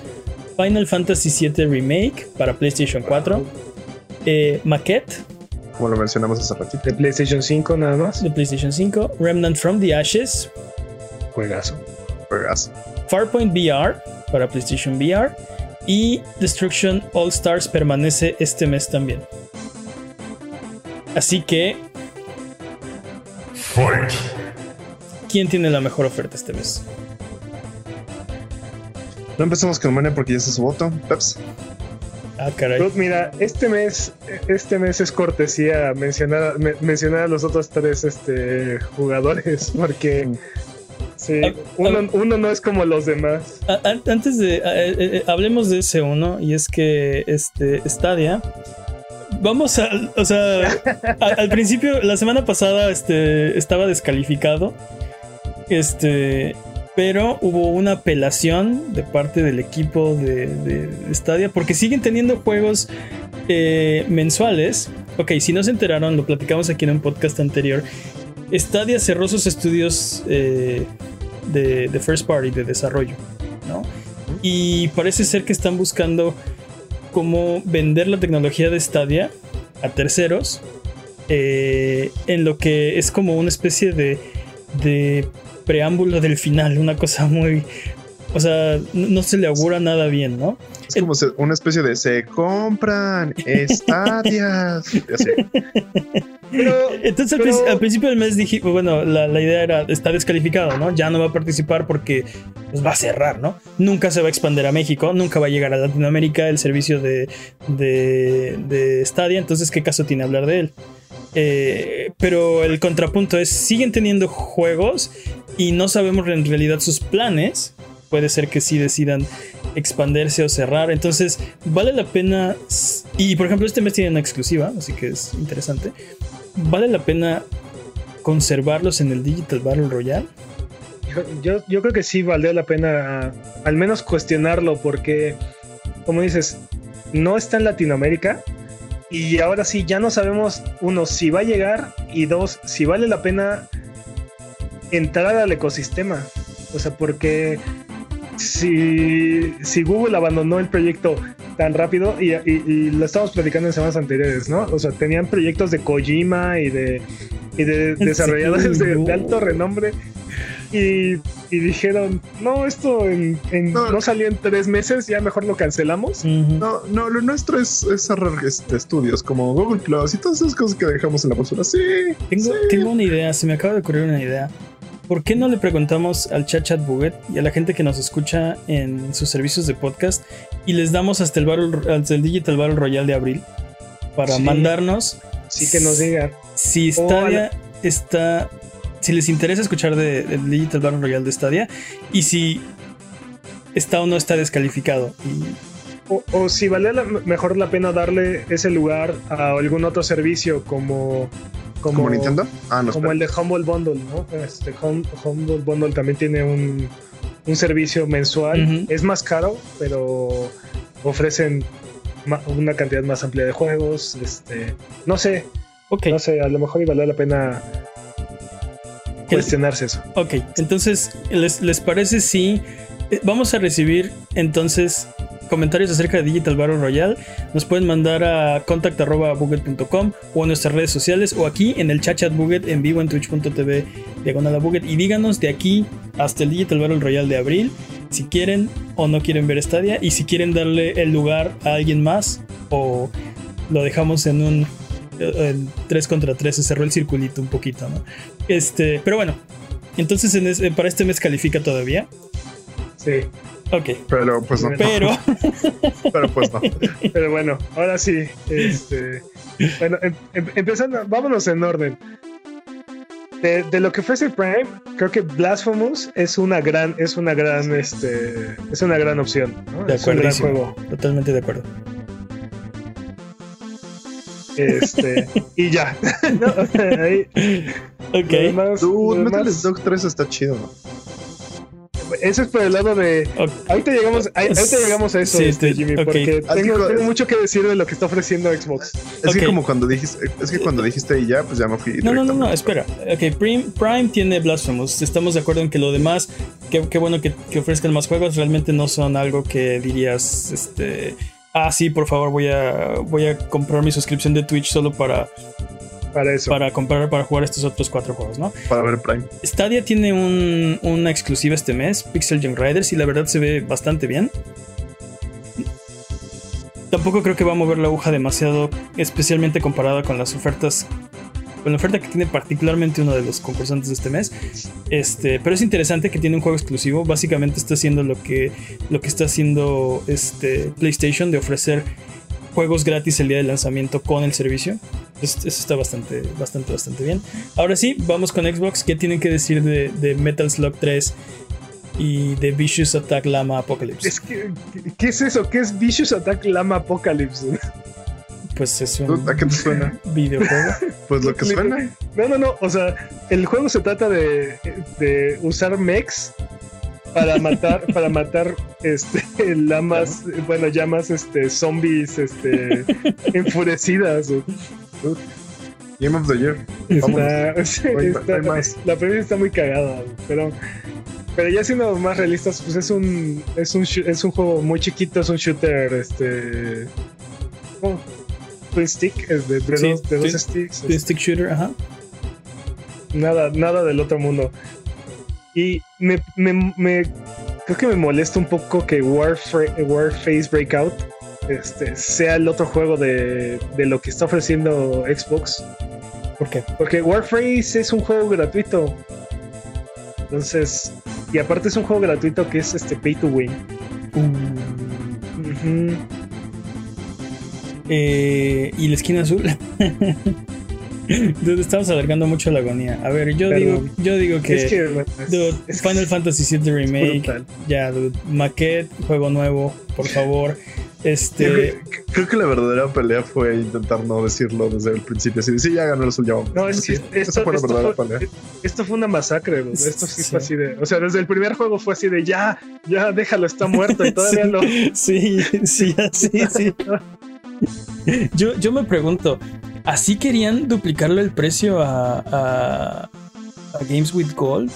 Final Fantasy VII Remake para PlayStation 4, eh, Maquette Como lo mencionamos hace ratito. De PlayStation 5 nada más. de PlayStation 5, Remnant from the Ashes, Juegazo. Juegazo. Farpoint VR para PlayStation VR y Destruction All Stars permanece este mes también. Así que, ¿quién tiene la mejor oferta este mes? No empecemos con Mane porque ya está su voto. Peps. Ah, caray. Pero mira, este mes, este mes es cortesía mencionar, me- mencionar a los otros tres este, jugadores, [LAUGHS] porque sí, Ah, uno, uno no es como los demás. Antes de. eh, eh, hablemos de ese uno, y es que este Stadia. Vamos a. O sea, al principio, la semana pasada, este, estaba descalificado. Este. Pero hubo una apelación de parte del equipo de, de Stadia. Porque siguen teniendo juegos eh, mensuales. Ok, si no se enteraron, lo platicamos aquí en un podcast anterior. Stadia cerró sus estudios eh, de, de first party, de desarrollo. ¿no? Y parece ser que están buscando cómo vender la tecnología de Stadia a terceros eh, en lo que es como una especie de, de preámbulo del final, una cosa muy... O sea, no, se le augura nada bien, ¿no? Es como una especie de se compran estadias. [LAUGHS] Pero, Entonces al, pero- princi- al principio del mes dije, bueno, la, la idea era, está descalificado, ¿no? Ya no va a participar porque pues, va a cerrar, ¿no? Nunca se va a expandir a México, nunca va a llegar a Latinoamérica el servicio de, de, de Stadia, entonces ¿qué caso tiene hablar de él? Eh, pero el contrapunto es, siguen teniendo juegos y no sabemos en realidad sus planes. Puede ser que sí decidan expandirse o cerrar. Entonces, vale la pena. Y por ejemplo, este mes tiene una exclusiva, así que es interesante. ¿Vale la pena conservarlos en el Digital Battle Royale? Yo, yo, creo que sí valió la pena al menos cuestionarlo porque, como dices, no está en Latinoamérica y ahora sí ya no sabemos, uno, si va a llegar y dos, si vale la pena entrar al ecosistema. O sea, porque si, si Google abandonó el proyecto tan rápido y, y- y lo estábamos platicando en semanas anteriores, ¿no? O sea, tenían proyectos de Kojima y de, y de Sí, desarrolladores de, no. de alto renombre y, y dijeron, no, esto en, en- No. no. salió en tres meses, ya mejor lo cancelamos. No, no, lo nuestro es, es cerrar este, estudios como Google Plus y todas esas cosas que dejamos en la basura. Sí. Tengo, sí. tengo una idea, se me acaba de ocurrir una idea. ¿Por qué no le preguntamos al chat chat buget y a la gente que nos escucha en sus servicios de podcast y les damos hasta el, Battle- hasta el Digital Battle Royale de abril para Sí. mandarnos Sí que nos digan. si Stadia está. Si les interesa escuchar de- del Digital Battle Royale de Stadia y si está o no está descalificado. Y- O, o si vale la- mejor la pena darle ese lugar a algún otro servicio como. Como, ¿Como Nintendo? Ah, no, como espera. el de Humble Bundle, ¿no? Este Hum- Humble Bundle también tiene un, un servicio mensual. Es más caro, pero ofrecen una cantidad más amplia de juegos. Este, no sé, no sé, a lo mejor y vale la pena ¿Qué- cuestionarse eso. ok. Entonces, ¿les, les parece si eh, vamos a recibir entonces comentarios acerca de Digital Battle Royale? Nos pueden mandar a contact.buget.com o en nuestras redes sociales o aquí en el chat chat Buget en vivo en twitch.tv diagonal a Buget y díganos de aquí hasta el Digital Battle Royale de abril si quieren o no quieren ver Stadia y si quieren darle el lugar a alguien más o lo dejamos en un en 3 contra 3 se cerró el circulito un poquito, ¿no? Este, pero bueno, entonces en es- para este mes califica todavía. Sí, Ok, Pero pues no. pero [LAUGHS] Pero pues no. pero bueno, ahora sí. Este, bueno, em- em- empezando, vámonos en orden. De, de lo que ofrece Prime, creo que Blasphemous es una gran, es una gran, este, es una gran opción. ¿no? de es un gran acuerdo. juego. Totalmente de acuerdo. Este, y ya. [LAUGHS] No, ahí, Ok. Metal Slug 3 está chido. Eso es por el lado de. ok. Ahorita llegamos, ahí- ahorita llegamos a eso, Sí, este, te- Jimmy, porque tengo, mucho que decir de lo que está ofreciendo Xbox. Es que como cuando dijiste, es que cuando dijiste y ya, pues ya me fui. No, no, no, no, espera. Ok, Prime, Prime tiene Blasphemous. Estamos de acuerdo en que lo demás, qué, qué bueno que, que ofrezcan más juegos, realmente no son algo que dirías, este, ah, sí, por favor, voy a, voy a comprar mi suscripción de Twitch solo para, Para eso. para comprar, para jugar estos otros cuatro juegos, ¿no? Para ver Prime. Stadia tiene un- una exclusiva este mes, Pixel Junk Riders, y la verdad se ve bastante bien. Tampoco creo que va a mover la aguja demasiado, especialmente comparada con las ofertas, con la oferta que tiene particularmente uno de los concursantes de este mes. Este, pero es interesante que tiene un juego exclusivo. Básicamente está haciendo lo que, lo que está haciendo este, PlayStation de ofrecer juegos gratis el día de lanzamiento con el servicio. Es- Eso está bastante, bastante, bastante bien. Ahora sí, vamos con Xbox. ¿Qué tienen que decir de, de Metal Slug 3 y de Vicious Attack Lama Apocalypse? Es que, ¿qué es eso? ¿Qué es Vicious Attack Lama Apocalypse? [LAUGHS] Pues es un ¿A qué te suena? videojuego. [LAUGHS] Pues lo que suena. No, no, no. O sea, el juego se trata de, de usar mechs para matar, para matar este [LAUGHS] lamas, bueno, llamas este zombies este [LAUGHS] enfurecidas. Game of the Year. Está- sí, está- más. la premisa está muy cagada, pero pero ya siendo más realistas, pues es un es un es un juego muy chiquito, es un shooter este oh, twin stick, es de, de Sí, dos, de dos sticks. Twin Stick Shooter, ajá. nada, nada del otro mundo. Y me, me- me- creo que me molesta un poco que Warfra- Warface Breakout este, sea el otro juego de, de lo que está ofreciendo Xbox. ¿Por qué? Porque Warface es un juego gratuito. Entonces, y aparte es un juego gratuito que es este pay to win. Eh, y la esquina azul. [LAUGHS] Dude, estamos alargando mucho la agonía. A ver, yo Perdón. digo, yo digo que, es que, es- Final Fantasy VII Remake, brutal. ya, dude, maquette, juego nuevo, por [LAUGHS] favor. Creo Este, que, creo que la verdadera pelea fue intentar no decirlo desde el principio. Así de, sí, ya ganó el vamos. No, es Sí, que esto, fue la esto verdadera fue, pelea. esto fue una masacre. Esto sí, Sí. fue así de. O sea, desde el primer juego fue así de ya, ya, déjalo, está muerto y todavía [LAUGHS] sí, lo. sí, sí, sí, sí. [LAUGHS] Yo, yo me pregunto, ¿así querían duplicarle el precio a, a, a Games with Gold?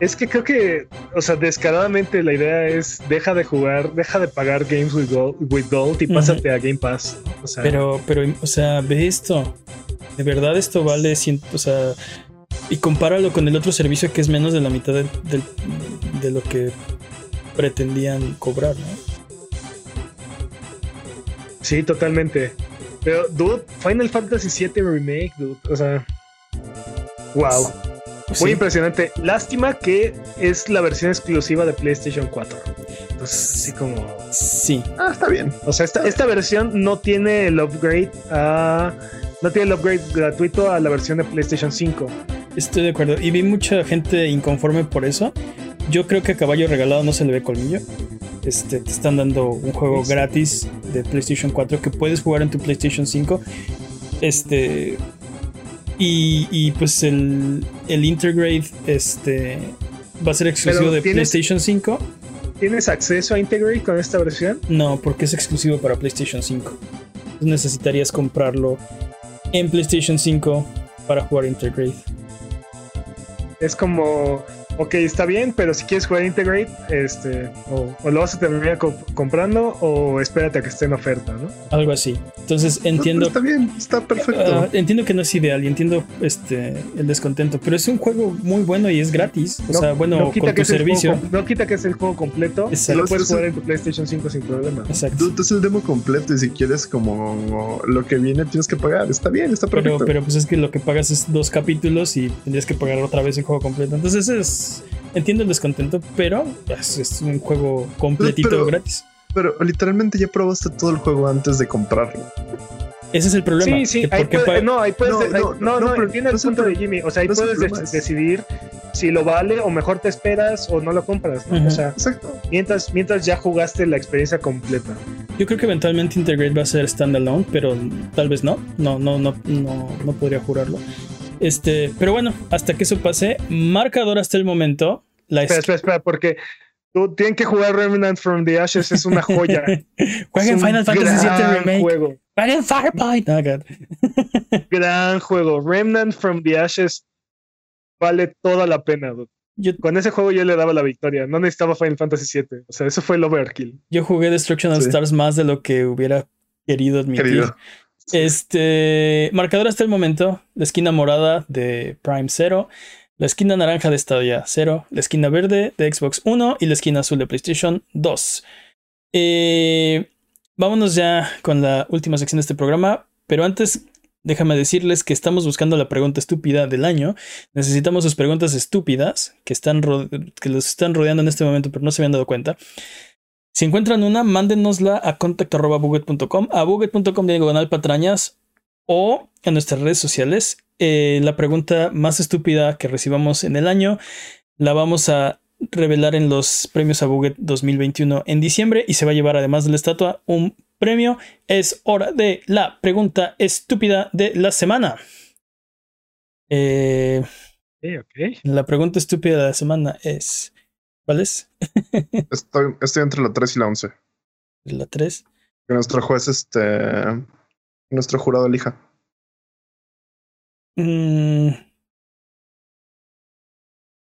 Es que creo que, o sea, descaradamente la idea es deja de jugar, deja de pagar Games with Gold, with Gold y pásate a Game Pass. ¿no? O sea, Pero, pero, o sea, ve esto. De verdad esto vale ciento, o sea, y compáralo con el otro servicio que es menos de la mitad de, de lo que pretendían cobrar, ¿no? sí, totalmente. Pero, dude, Final Fantasy VII Remake, dude. O sea, wow. Muy Sí. impresionante. Lástima que es la versión exclusiva de PlayStation 4. Entonces, así como. Sí. Ah, está bien. O sea, esta, esta versión no tiene el upgrade a. No tiene el upgrade gratuito a la versión de PlayStation 5. Estoy de acuerdo. Y vi mucha gente inconforme por eso. Yo creo que a caballo regalado no se le ve colmillo. Este, te están dando un juego gratis de PlayStation 4 que puedes jugar en tu PlayStation 5. Este. Y, y pues el, el Intergrade este, va a ser exclusivo de tienes- PlayStation 5. ¿Tienes acceso a Integrate con esta versión? No, porque es exclusivo para PlayStation 5. Entonces necesitarías comprarlo en PlayStation 5 para jugar Intergrade. Es como. Ok, está bien, pero si quieres jugar Integrate, este, o, o lo vas a terminar co- comprando o espérate a que esté en oferta, ¿no? Algo así. Entonces No, entiendo. pero está bien, está perfecto. Ah, entiendo que no es ideal y entiendo este el descontento, pero es un juego muy bueno y es gratis. O No- sea, bueno, no quita con que tu servicio. juego no quita que es el juego completo. Exacto. Lo puedes jugar en tu PlayStation 5 sin problema. Exacto. Dude, es el demo completo y si quieres como lo que viene tienes que pagar. Está bien, está Pero, perfecto. pero pues es que lo que pagas es dos capítulos y tendrías que pagar otra vez el juego completo. Entonces es. Entiendo el descontento, pero es, es un juego completito Pero- gratis. Pero literalmente ya probaste todo el juego antes de comprarlo. Ese es el problema. Sí, sí, ahí puede- no, ahí puedes, No, ahí- no, no, no, entiendo el punto de Jimmy. O sea, ahí puedes decidir si lo vale o mejor te esperas o no lo compras. O sea, Exacto. mientras, mientras ya jugaste la experiencia completa. Yo creo que eventualmente Integrate va a ser standalone, pero tal vez no. No, no, no, no, no podría jurarlo. Este, pero bueno, hasta que eso pase, marcador hasta el momento. La Espera, espera, espera, porque tú tienen que jugar Remnant from the Ashes, es una joya. [LAUGHS] Jueguen un Final Fantasy VII gran Remake. Juego, Jueguen. Oh, [LAUGHS] gran juego. Remnant from the Ashes vale toda la pena. Yo, Con ese juego yo le daba la victoria. No necesitaba Final Fantasy VII. O sea, eso fue el overkill. yo jugué Destruction of Sí. Stars más de lo que hubiera querido admitir. Querido. Este marcador hasta el momento: la esquina morada de Prime 0, la esquina naranja de Stadia 0, la esquina verde de Xbox 1 y la esquina azul de PlayStation 2. Eh, vámonos ya con la última sección de este programa, pero antes déjame decirles que estamos buscando la pregunta estúpida del año. Necesitamos sus preguntas estúpidas que, están que los están rodeando en este momento, pero no se habían dado cuenta. Si encuentran una, mándenosla a contacto.buget.com, a buget.com diagonal patrañas o en nuestras redes sociales. Eh, la pregunta más estúpida que recibamos en el año la vamos a revelar en los premios a Buget 2021 en diciembre y se va a llevar además de la estatua un premio. Es hora de la pregunta estúpida de la semana. Eh, Ok, ok. la pregunta estúpida de la semana es... ¿Cuál es? [LAUGHS] Estoy, estoy entre la 3 y la 11. La 3. Que nuestro juez, este. Nuestro jurado elija. Mm.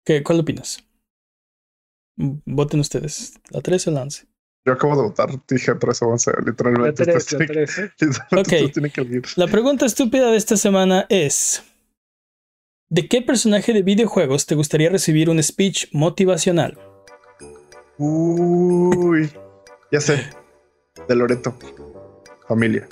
¿Qué, ¿Cuál opinas? Mm, Voten ustedes. ¿La 3 o la 11? Yo acabo de votar, dije 3 o 11, La literalmente. 3, la tienen que- 3. ¿eh? [LAUGHS] literalmente Ok. ustedes tienen que elegir. La pregunta estúpida de esta semana es: ¿De qué personaje de videojuegos te gustaría recibir un speech motivacional? Uy. Ya sé. De Loreto. Familia.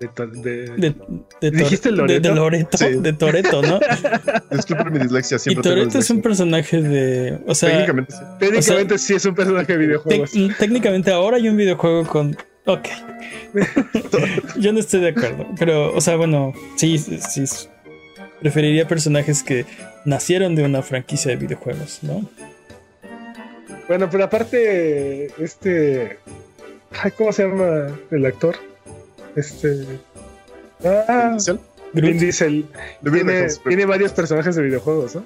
De, de- De, de, ¿Dijiste Loreto? de Loreto, Sí. de Toreto, ¿no? [LAUGHS] Disculpen mi dislexia, y siempre tengo Toreto es un personaje de. O sea, Técnicamente sí. Técnicamente sí es un personaje de videojuegos. técnicamente ahora hay un videojuego con. Ok. [LAUGHS] Yo no estoy de acuerdo. Pero, o sea, bueno, sí, sí. Preferiría personajes que nacieron de una franquicia de videojuegos, ¿no? Bueno, pero aparte, este. ay, ¿Cómo se llama el actor? Este. Ah, Inicial. Vin. Diesel. Tiene, tiene varios personajes de videojuegos, ¿no?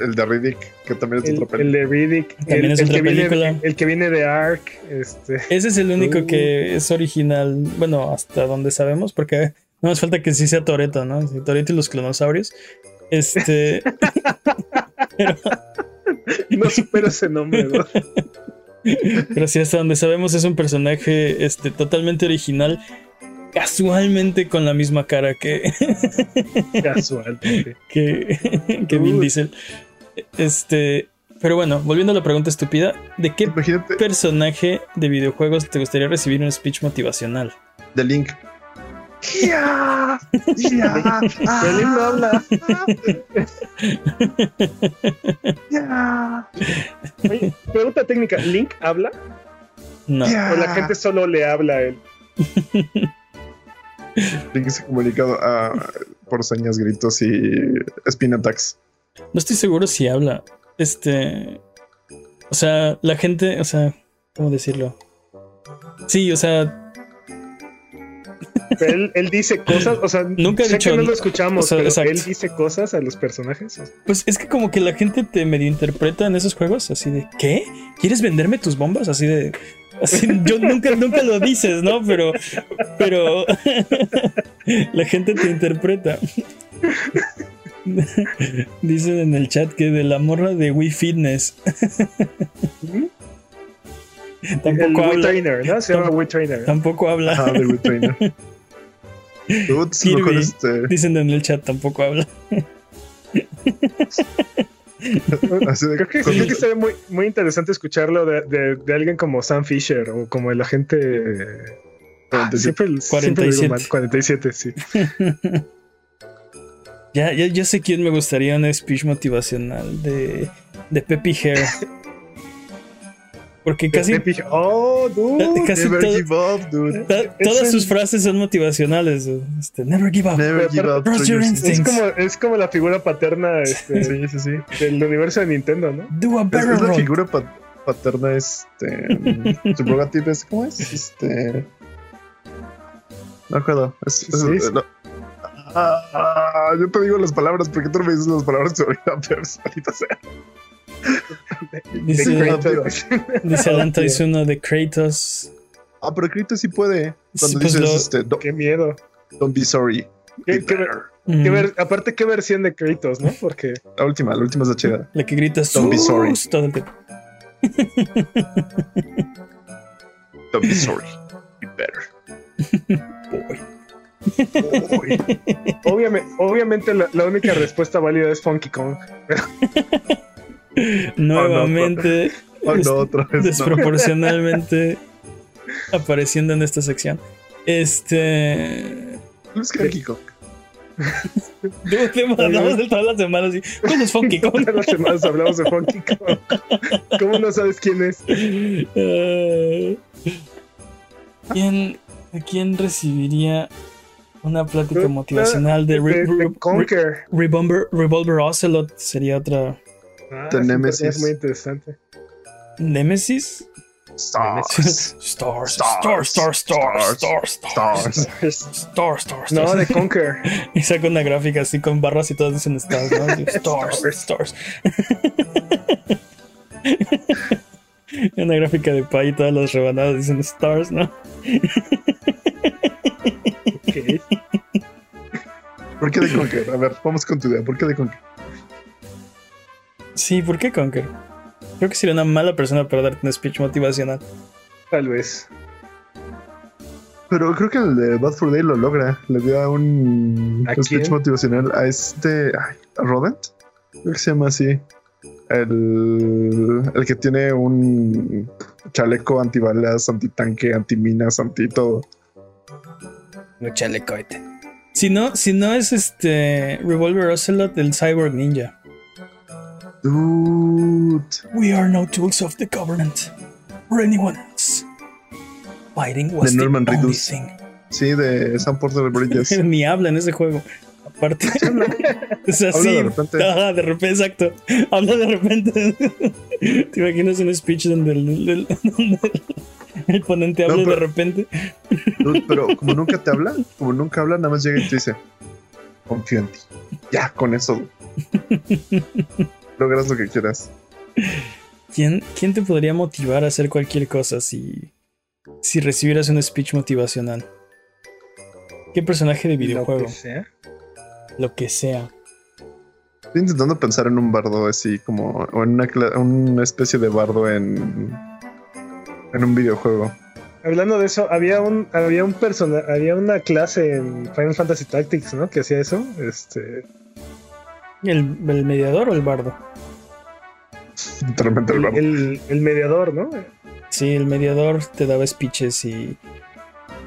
El de Riddick, que también es El, otra el de Riddick. También el, es el otra que viene, película. el que viene de Ark. Este. Ese es el único Uh. que es original, bueno, hasta donde sabemos, porque no nos falta que sí sea Toreto, ¿no? Sí, Toreto y los clonosaurios. Este. [LAUGHS] pero, No supero ese nombre, ¿no? [LAUGHS] pero sí, hasta donde sabemos es un personaje este, totalmente original, casualmente con la misma cara que, [LAUGHS] Casualmente. que, que Vin. Diesel. Este. Pero bueno, volviendo a la pregunta estúpida, ¿de qué Imagínate personaje de videojuegos te gustaría recibir un speech motivacional? de Link. Ya, ya, Pero Link no habla. [LAUGHS] ya. Oye, pregunta técnica, ¿Link habla? No. ¿O la gente solo le habla a él? [LAUGHS] Link se comunicado ah, por señas, gritos y spin attacks. No estoy seguro si habla. Este. O sea, la gente. O sea, ¿cómo decirlo? Sí, o sea, Pero él, él dice cosas, o sea, Nunca sé dicho- que no lo escuchamos, o sea, pero exacto. él dice cosas a los personajes. pues es que como que la gente te medio interpreta en esos juegos así de ¿qué? ¿Quieres venderme tus bombas? Así de. Así, [LAUGHS] yo nunca, nunca lo dices, ¿no? Pero. Pero. [LAUGHS] la gente te interpreta. [LAUGHS] Dicen en el chat que de la morra de Wii Fitness. El Tampoco Wii habla. Trainer, ¿no? Se llama Wii Trainer. Tampoco habla. Ah, de Retrainer. Mejor este. Dicen en el chat, tampoco habla. [LAUGHS] Así de, Creo que, creo que sería muy, muy interesante escucharlo de, de- de alguien como Sam Fisher o como el agente. Ah, siempre, siempre lo digo 47. mal, 47, sí. [LAUGHS] Ya, ya, ya sé quién me gustaría un speech motivacional de, de Peppy Hair. [LAUGHS] Porque casi Oh, dude. [LAUGHS] casi Never todo- give up, dude. ta- es todas el- sus frases son motivacionales. Este, never give up. Never give up. Trust your instincts. Es como, es como la figura paterna este, [LAUGHS] Sí, sí, sí. del universo de Nintendo, ¿no? Do a Es, better es la run. figura pa- paterna, este. mm, Subrogative es. ¿Cómo es? Este. No recuerdo. Es, es- no. Ah, yo te digo las palabras porque tú no me dices las palabras olvidan, pero maldita sea. Dice, Kratos. dice Alan uno de Kratos. Ah, pero Kratos sí puede. Cuando Sí, pues dices, lo- este, don't, Qué miedo. don't be sorry. ¿Qué- be qué- better. Mm, qué ver- aparte, ¿qué versión de Kratos, no? Porque La última, la última es la chida. La que grita Don't be sorry. "Sus", todo el tiempo. [LAUGHS] Don't be sorry. Be better. Boy. Obviamente, obviamente la, la única respuesta válida es Funky Kong. [LAUGHS] Nuevamente oh, no, otra vez. no. desproporcionalmente apareciendo en esta sección. Este. Es que Kiko. [LAUGHS] Hablamos de todas las semanas. y, ¿Cuál es Funky Kong? [LAUGHS] Todas las semanas hablamos de Funky Kong. ¿Cómo no sabes quién es? Eh, ¿Quién, ¿Quién recibiría una plática motivacional de, Re- De, de Re- Conker. Revolver, Revolver Ocelot? Sería otra. Ah, The es Nemesis. personaje muy interesante. ¿Nemesis? Stars. Stars, Stars. stars, stars, stars, stars, stars. No, de. Conker. [LAUGHS] Y saca una gráfica así con barras y todas dicen stars, [LAUGHS] Stars, stars. [LAUGHS] Una gráfica de pay y todas las rebanadas dicen stars, ¿no? Ok. ¿Por qué de Conker? A ver, vamos con tu idea. ¿Por qué de Conker? Sí, ¿por qué Conker? Creo que sería una mala persona para darte un speech motivacional. Tal vez. Pero creo que el de Bad for Day lo logra. Le da un ¿A speech quién? motivacional a este. Ay, ¿a Rodent? Creo que se llama así. El, el que tiene un chaleco antibalas, antitanque, antiminas, anti todo. No chalecoite. Si no, si no es este Revolver Ocelot del Cyborg Ninja. Dude. We are no tools of the government or anyone else. Fighting was De the Norman only thing. Sí, de Sam Porter Bridges. [LAUGHS] Ni habla en ese juego. Aparte. o sea, Habla [LAUGHS] de repente. De repente, exacto. Habla de repente. [LAUGHS] ¿Te imaginas un speech donde el, el- donde el ponente No, habla de repente? Dude, pero como nunca te habla, como nunca habla, nada más llega y te dice: Confío en ti. Ya, con eso. Logras lo que quieras. ¿Quién, ¿Quién te podría motivar a hacer cualquier cosa si, si recibieras un speech motivacional? ¿Qué personaje de videojuego? Lo que sea. Lo que sea. Estoy intentando pensar en un bardo así como, o en una, una especie de bardo en, en un videojuego. Hablando de eso, había un, había un persona, había una clase en Final Fantasy Tactics, ¿no? Que hacía eso. Este. ¿El, el mediador o el bardo? Literalmente el El, el- el mediador, ¿no? Sí, el mediador te daba speeches y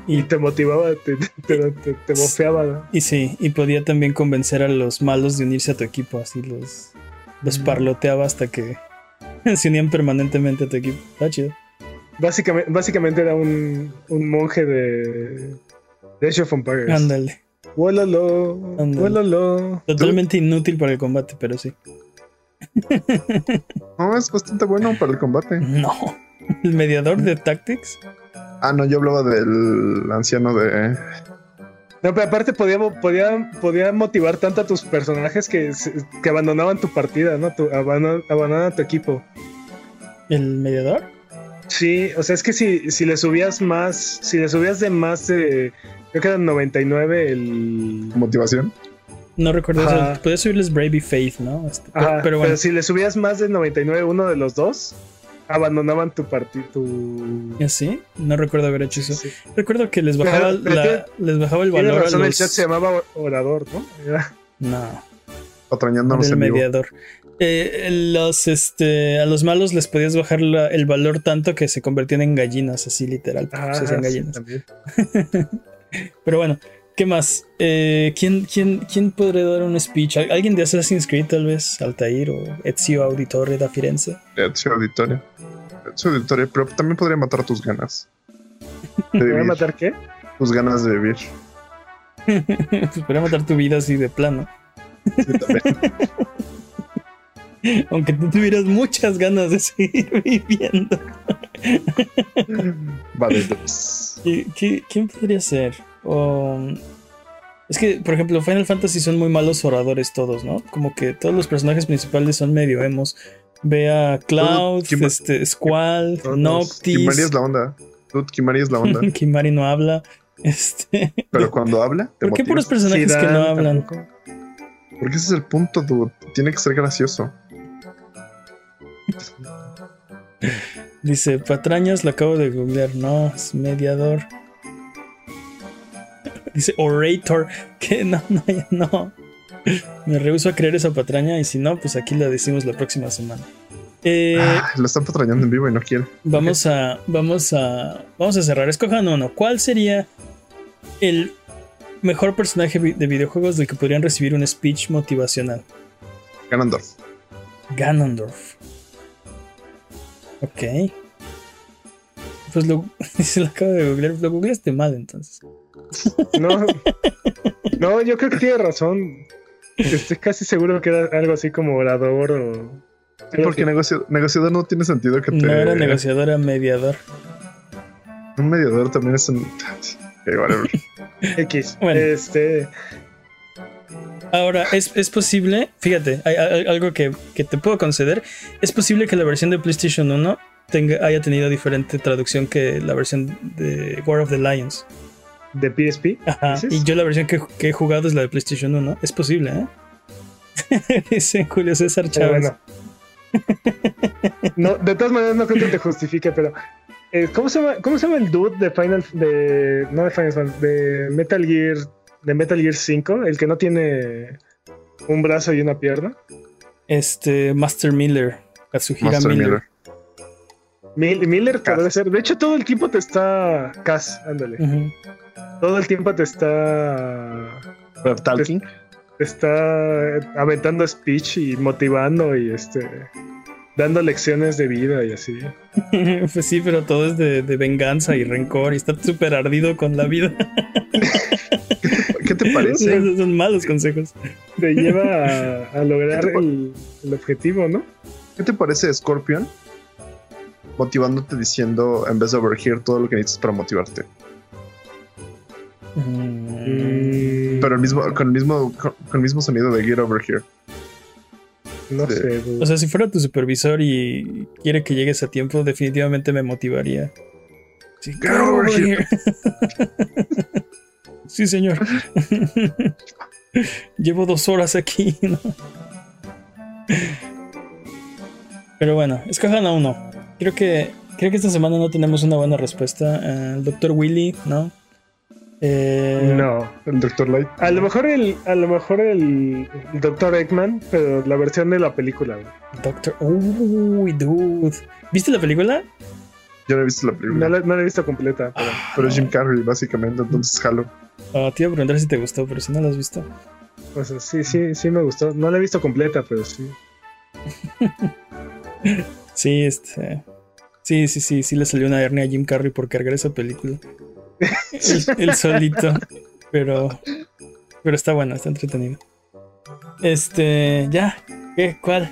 Y, Y, te motivaba, te, te, te, te bofeaba. ¿no? y sí, y podía también convencer a los malos de unirse a tu equipo, así los, los Mm. parloteaba hasta que [LAUGHS] se unían permanentemente a tu equipo. Está chido. Básicamente, básicamente era un, un monje de, de Age of Empires. Ándale. Totalmente inútil para el combate, pero sí. [LAUGHS] No, es bastante bueno para el combate. No. El mediador de Tactics. Ah, no, yo hablaba del anciano de. No, pero aparte podía, podía, podía motivar tanto a tus personajes que, que abandonaban tu partida, ¿no? Tu, abandonaban, abandonaban tu equipo. El mediador. Sí, o sea, es que si, si le subías más, si le subías de más de, creo que eran 99 el... motivación. No recuerdo. Ajá. eso. Podía subirles Brave y Faith, ¿no? Este, pero, Ajá, pero pero, bueno. si le subías más de 99 uno de los dos, abandonaban tu partida, tu... ¿Y así? No recuerdo haber hecho eso. Sí. Recuerdo que les bajaba, Pero- pero la- tiene- les bajaba el valor a los... el chat se llamaba orador, ¿no? Era- No. En vivo. mediador. Eh, los, este, a los malos les podías bajar la- el valor tanto que se convertían en gallinas, así literal. Ah, se hacían sí, gallinas. también. [LAUGHS] Pero bueno, ¿qué más? Eh, ¿quién, quién, ¿Quién podría dar un speech? ¿Al- ¿Alguien de Assassin's Creed, tal vez? Altair o Ezio Auditore da Firenze. Ezio Auditorio. Ezio Auditorio, pero también podría matar tus ganas. De ¿Me voy a vivir. matar qué? Tus ganas de vivir. [LAUGHS] podría matar tu vida así de plano. Sí, también. [LAUGHS] Aunque tú tuvieras muchas ganas de seguir [LAUGHS] viviendo. vale, pues. ¿Qui- qui- ¿Quién podría ser? Um, es que, por ejemplo, Final Fantasy son muy malos oradores todos, ¿no? Como que todos los personajes principales son medio emos. Ve a Cloud, este, Squall. Noctis. Kimari es la onda. Dude, Kimari es la onda. [LAUGHS] Kimari no habla. Este, Pero cuando habla, te ¿Por qué motivas. puros personajes que no hablan? tampoco. Porque ese es el punto, dude. Tiene que ser gracioso. Dice, patrañas, lo acabo de googlear. No, es mediador. [LAUGHS] Dice orator. Que no, no, no. Me rehuso a creer esa patraña y si no, pues aquí la decimos la próxima semana. Eh, Ah, lo están patrañando en vivo y no quiere. vamos a, vamos a, vamos a cerrar. Escojan uno. ¿Cuál sería el mejor personaje de videojuegos del que podrían recibir un speech motivacional? Ganondorf. Ganondorf. Ok. Pues lo, [LAUGHS] se lo acabo de googlear. Lo googleaste mal entonces. No, no, yo creo que tiene razón. Estoy casi seguro que era algo así como orador o. Porque negocio- negociador no tiene sentido que te. No era negociador, era mediador. Un mediador también es un. [LAUGHS] Whatever. X. Bueno. Este. Ahora, es, es posible, fíjate, hay, hay algo que, que te puedo conceder. Es posible que la versión de PlayStation 1 tenga, haya tenido diferente traducción que la versión de War of the Lions. De PSP. Ajá. Y yo la versión que, que he jugado es la de PlayStation 1. Es posible, ¿eh? [LAUGHS] Dice Julio César Chávez. bueno. [LAUGHS] No, de todas maneras no creo que te justifique, pero. eh, ¿cómo, se llama, ¿Cómo se llama el dude de Final de. No de Final Fantasy, de Metal Gear. De Metal Gear 5? El que no tiene un brazo y una pierna. Este, Master Miller, Katsuhira Master Miller. Miller. Mil- Miller podría ser. De hecho, todo el tiempo te está. Cass, ándale. Ujú. Todo el tiempo te está. Talking. Te está aventando speech y motivando y este. Dando lecciones de vida y así. [LAUGHS] pues sí, pero todo es de, de venganza y rencor y está súper ardido con la vida. [LAUGHS] ¿Qué te parece? Son malos consejos. Te lleva a, a lograr el, el objetivo, ¿no? ¿Qué te parece Scorpion? Motivándote diciendo en vez de overhear todo lo que necesitas para motivarte. Mm, Pero el mismo, con el mismo, con, con el mismo sonido de Get Over Here. No sé. dude. O sea, si fuera tu supervisor y quiere que llegues a tiempo, definitivamente me motivaría. Sí, Get over here. [LAUGHS] sí, señor. [LAUGHS] Llevo dos horas aquí. [LAUGHS] ¿no? Pero bueno, escojan a uno. Creo que, creo que esta semana no tenemos una buena respuesta. El doctor Willy, ¿no? Eh, no. El Dr. Light. A lo mejor el, a lo mejor el, el Dr. Eggman, pero la versión de la película. güey. Doctor. Uy, dude. ¿Viste la película? Yo no he visto la No película. la, no la he visto completa, pero Pero es Jim Carrey, básicamente, entonces jalo. Ah, te iba a preguntar si te gustó, pero si no la has visto. pues, sí, sí, sí me gustó. No la he visto completa, pero sí. [LAUGHS] Sí, este. Sí, sí, sí, sí le salió una hernia a Jim Carrey por cargar esa película. El, el solito. Pero. Pero está bueno, está entretenido. Este. Ya. ¿Qué? ¿Cuál?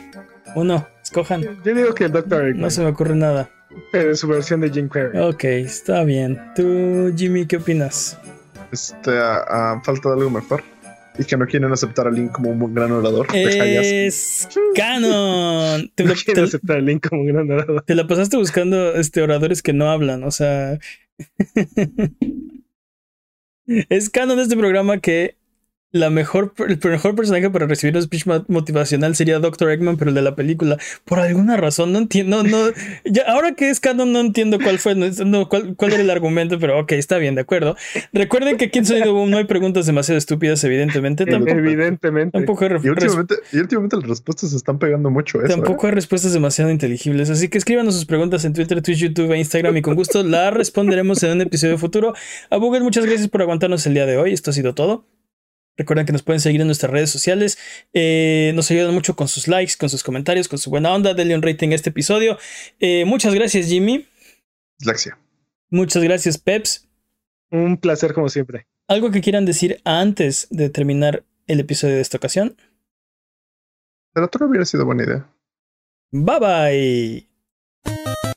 Uno. Escojan. Yo digo que el Doctor Eggman, No se me ocurre nada. pero en su versión de Jim Carrey. Ok, está bien. Tú, Jimmy, ¿qué opinas? Este, a, a falta de algo mejor. Y que no quieren aceptar a Link como un gran orador. Es canon. [LAUGHS] Te, No lo- te- aceptar el link como un gran orador. te la pasaste buscando este oradores que no hablan, o sea. [LAUGHS] es canon de este programa que la mejor, el mejor personaje para recibir un speech motivacional sería Dr. Eggman, pero el de la película. Por alguna razón, no entiendo. No, [LAUGHS] ya, ahora que es canon, no entiendo cuál fue, no, cuál, cuál era el argumento, pero ok, está bien, de acuerdo. Recuerden que aquí en Sonido Boom no hay preguntas demasiado estúpidas, evidentemente. Tampoco, Evidentemente. tampoco hay Y últimamente, y últimamente las respuestas se están pegando mucho a eso. ¿eh? Tampoco hay respuestas demasiado inteligibles, así que escríbanos sus preguntas en Twitter, Twitch, YouTube e Instagram y con gusto las responderemos en un episodio futuro. A Google, muchas gracias por aguantarnos el día de hoy. Esto ha sido todo. Recuerden que nos pueden seguir en nuestras redes sociales. Eh, nos ayudan mucho con sus likes, con sus comentarios, con su buena onda. Denle un rating a este episodio. Eh, muchas gracias, Jimmy. Dislexia. Muchas gracias, Peps. Un placer como siempre. ¿Algo que quieran decir antes de terminar el episodio de esta ocasión? El otro hubiera sido buena idea. Bye bye.